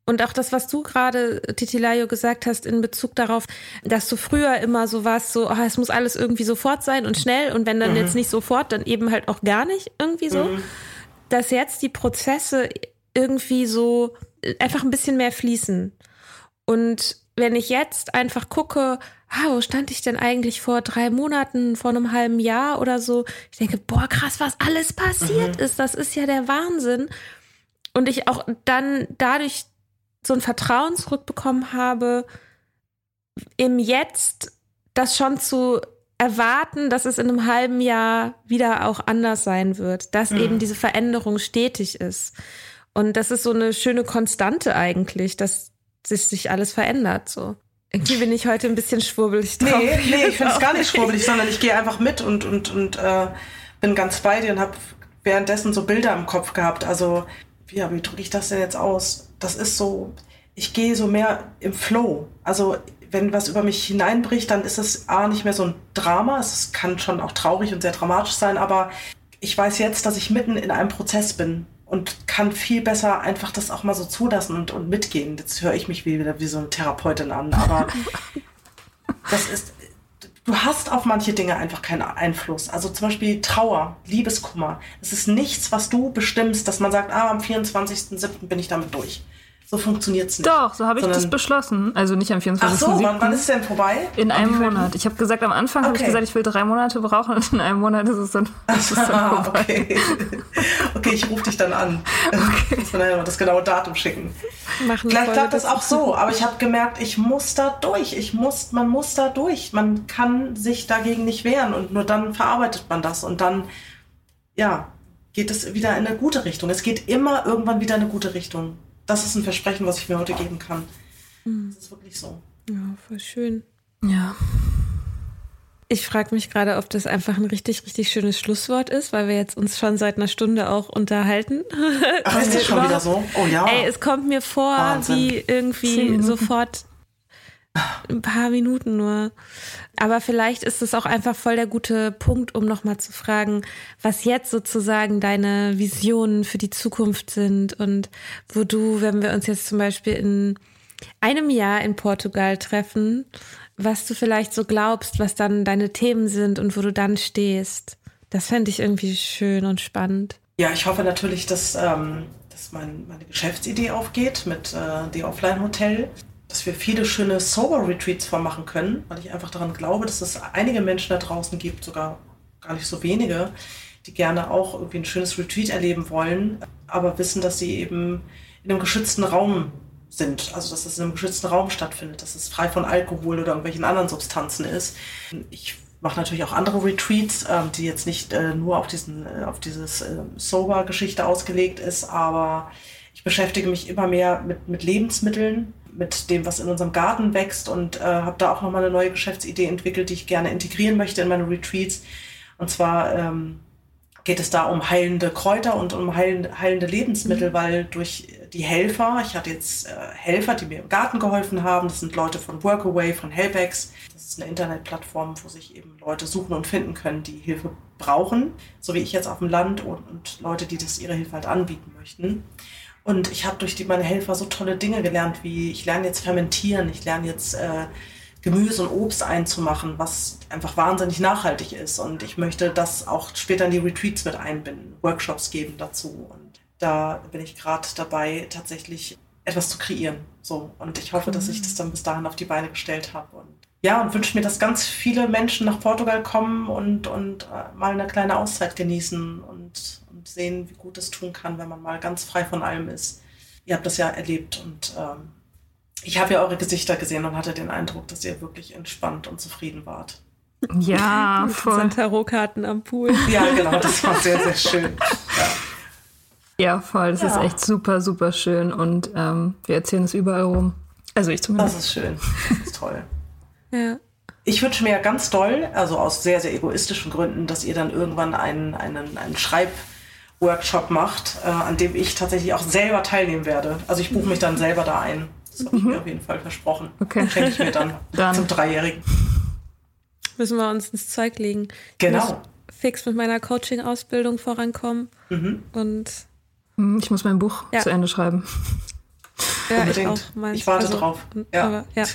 [SPEAKER 4] Und auch das, was du gerade, Titilayo, gesagt hast in Bezug darauf, dass du früher immer so warst, so, ah, es muss alles irgendwie sofort sein und schnell und wenn dann jetzt nicht sofort, dann eben halt auch gar nicht irgendwie so dass jetzt die Prozesse irgendwie so einfach ein bisschen mehr fließen. Und wenn ich jetzt einfach gucke, ah, wo stand ich denn eigentlich vor drei Monaten, vor einem halben Jahr oder so, ich denke, boah, krass, was alles passiert ist, das ist ja der Wahnsinn. Und ich auch dann dadurch so ein Vertrauen zurückbekommen habe, im Jetzt das schon zu erwarten, dass es in einem halben Jahr wieder auch anders sein wird, dass eben diese Veränderung stetig ist. Und das ist so eine schöne Konstante eigentlich, dass sich, sich alles verändert. So. Irgendwie bin ich heute ein bisschen schwurbelig drauf.
[SPEAKER 2] Nee, nee, ich finde es gar nicht schwurbelig, sondern ich gehe einfach mit und, und, und äh, bin ganz bei dir und habe währenddessen so Bilder im Kopf gehabt. Also, ja, wie drücke ich das denn jetzt aus? Das ist so, ich gehe so mehr im Flow. Also, wenn was über mich hineinbricht, dann ist es A, nicht mehr so ein Drama. Es kann schon auch traurig und sehr dramatisch sein, aber ich weiß jetzt, dass ich mitten in einem Prozess bin und kann viel besser einfach das auch mal so zulassen und, und mitgehen. Jetzt höre ich mich wieder wie so eine Therapeutin an, aber das ist, du hast auf manche Dinge einfach keinen Einfluss. Also zum Beispiel Trauer, Liebeskummer. Es ist nichts, was du bestimmst, dass man sagt, ah, am 24.07. bin ich damit durch. So funktioniert es nicht.
[SPEAKER 3] Doch, so habe ich
[SPEAKER 2] Sondern-
[SPEAKER 3] das beschlossen. Also nicht am
[SPEAKER 2] Ach
[SPEAKER 3] 24.
[SPEAKER 2] so, wann, wann ist es denn vorbei?
[SPEAKER 3] In einem? Monat. Ich habe gesagt, am Anfang habe ich
[SPEAKER 2] Okay.
[SPEAKER 3] gesagt, ich will drei Monate brauchen und in einem Monat ist es dann, ist es dann
[SPEAKER 2] Ah,
[SPEAKER 3] vorbei.
[SPEAKER 2] okay. okay, ich rufe dich dann an. Okay. Muss mir dann das genaue Datum schicken.
[SPEAKER 4] Machen
[SPEAKER 2] Vielleicht klappt das auch so, aber ich habe gemerkt, ich muss da durch. Ich muss, man muss da durch. Man kann sich dagegen nicht wehren und nur dann verarbeitet man das und dann, ja, geht es wieder in eine gute Richtung. Es geht immer irgendwann wieder in eine gute Richtung. Das ist ein Versprechen, was ich mir heute geben kann. Das ist wirklich so.
[SPEAKER 4] Ja, voll schön.
[SPEAKER 3] Ja.
[SPEAKER 4] Ich frage mich gerade, ob das einfach ein richtig, richtig schönes Schlusswort ist, weil wir jetzt uns schon seit einer Stunde auch unterhalten.
[SPEAKER 2] Ach, ist das schon wieder so? Oh ja.
[SPEAKER 4] Ey, es kommt mir vor
[SPEAKER 2] Wahnsinn.
[SPEAKER 4] wie irgendwie sofort ein paar Minuten nur. Aber vielleicht ist es auch einfach voll der gute Punkt, um nochmal zu fragen, was jetzt sozusagen deine Visionen für die Zukunft sind und wo du, wenn wir uns jetzt zum Beispiel in einem Jahr in Portugal treffen, was du vielleicht so glaubst, was dann deine Themen sind und wo du dann stehst. Das fände ich irgendwie schön und spannend.
[SPEAKER 2] Ja, ich hoffe natürlich, dass, ähm, dass mein, meine Geschäftsidee aufgeht mit äh, The Offline Hotel, dass wir viele schöne Sober-Retreats vormachen können, weil ich einfach daran glaube, dass es einige Menschen da draußen gibt, sogar gar nicht so wenige, die gerne auch irgendwie ein schönes Retreat erleben wollen, aber wissen, dass sie eben in einem geschützten Raum sind, also dass es in einem geschützten Raum stattfindet, dass es frei von Alkohol oder irgendwelchen anderen Substanzen ist. Ich mache natürlich auch andere Retreats, ähm, die jetzt nicht äh, nur auf diesen, äh, auf dieses äh, Sober-Geschichte ausgelegt ist, aber ich beschäftige mich immer mehr mit, mit Lebensmitteln, mit dem, was in unserem Garten wächst und äh, habe da auch nochmal eine neue Geschäftsidee entwickelt, die ich gerne integrieren möchte in meine Retreats. Und zwar ähm, geht es da um heilende Kräuter und um heilende, heilende Lebensmittel, weil durch die Helfer, ich hatte jetzt äh, Helfer, die mir im Garten geholfen haben, das sind Leute von Workaway, von Helbex, das ist eine Internetplattform, wo sich eben Leute suchen und finden können, die Hilfe brauchen, so wie ich jetzt auf dem Land und, und Leute, die das ihre Hilfe halt anbieten möchten. Und ich habe durch die, meine Helfer so tolle Dinge gelernt, wie ich lerne jetzt fermentieren, ich lerne jetzt äh, Gemüse und Obst einzumachen, was einfach wahnsinnig nachhaltig ist. Und ich möchte das auch später in die Retreats mit einbinden, Workshops geben dazu. Und da bin ich gerade dabei, tatsächlich etwas zu kreieren. So. Und ich hoffe, dass ich das dann bis dahin auf die Beine gestellt habe. Und ja, und wünsche mir, dass ganz viele Menschen nach Portugal kommen und, und äh, mal eine kleine Auszeit genießen und, und sehen, wie gut es tun kann, wenn man mal ganz frei von allem ist. Ihr habt das ja erlebt und ähm, ich habe ja eure Gesichter gesehen und hatte den Eindruck, dass ihr wirklich entspannt und zufrieden wart.
[SPEAKER 3] Ja,
[SPEAKER 4] voll. Tarotkarten am Pool.
[SPEAKER 2] Ja, genau, das war sehr, sehr schön. Ja.
[SPEAKER 3] Ja, voll. Das ja. ist echt super, super schön. Und ähm, wir erzählen es überall rum. Also ich zumindest.
[SPEAKER 2] Das ist schön. Das ist toll. ja. Ich wünsche mir ganz doll, also aus sehr, sehr egoistischen Gründen, dass ihr dann irgendwann einen, einen, einen Schreibworkshop macht, äh, an dem ich tatsächlich auch selber teilnehmen werde. Also ich buche mich dann selber da ein. Das habe ich mhm. mir auf jeden Fall versprochen. Okay. Schenke ich mir dann, dann. zum Dreijährigen.
[SPEAKER 4] Müssen wir uns ins Zeug legen.
[SPEAKER 2] Genau.
[SPEAKER 4] Ich fix mit meiner Coaching-Ausbildung vorankommen. Mhm. Und
[SPEAKER 3] hm, ich muss mein Buch ja. zu Ende schreiben.
[SPEAKER 4] Ja, ich, auch,
[SPEAKER 2] ich warte also, drauf. Ja. Aber, ja.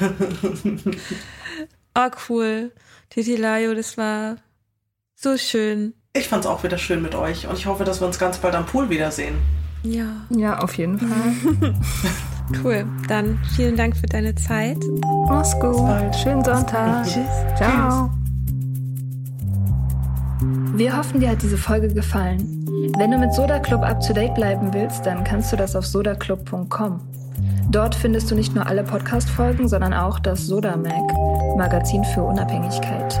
[SPEAKER 4] oh, cool. Titilayo, das war so schön.
[SPEAKER 2] Ich fand es auch wieder schön mit euch und ich hoffe, dass wir uns ganz bald am Pool wiedersehen.
[SPEAKER 4] Ja.
[SPEAKER 3] Ja, auf jeden Fall.
[SPEAKER 4] cool. Dann vielen Dank für deine Zeit.
[SPEAKER 3] Mach's gut. Schönen Sonntag. Tschüss. Ciao. Wir hoffen, dir hat diese Folge gefallen. Wenn du mit Soda Club up to date bleiben willst, dann kannst du das auf sodaclub.com. Dort findest du nicht nur alle Podcast-Folgen, sondern auch das Soda Mag, Magazin für Unabhängigkeit.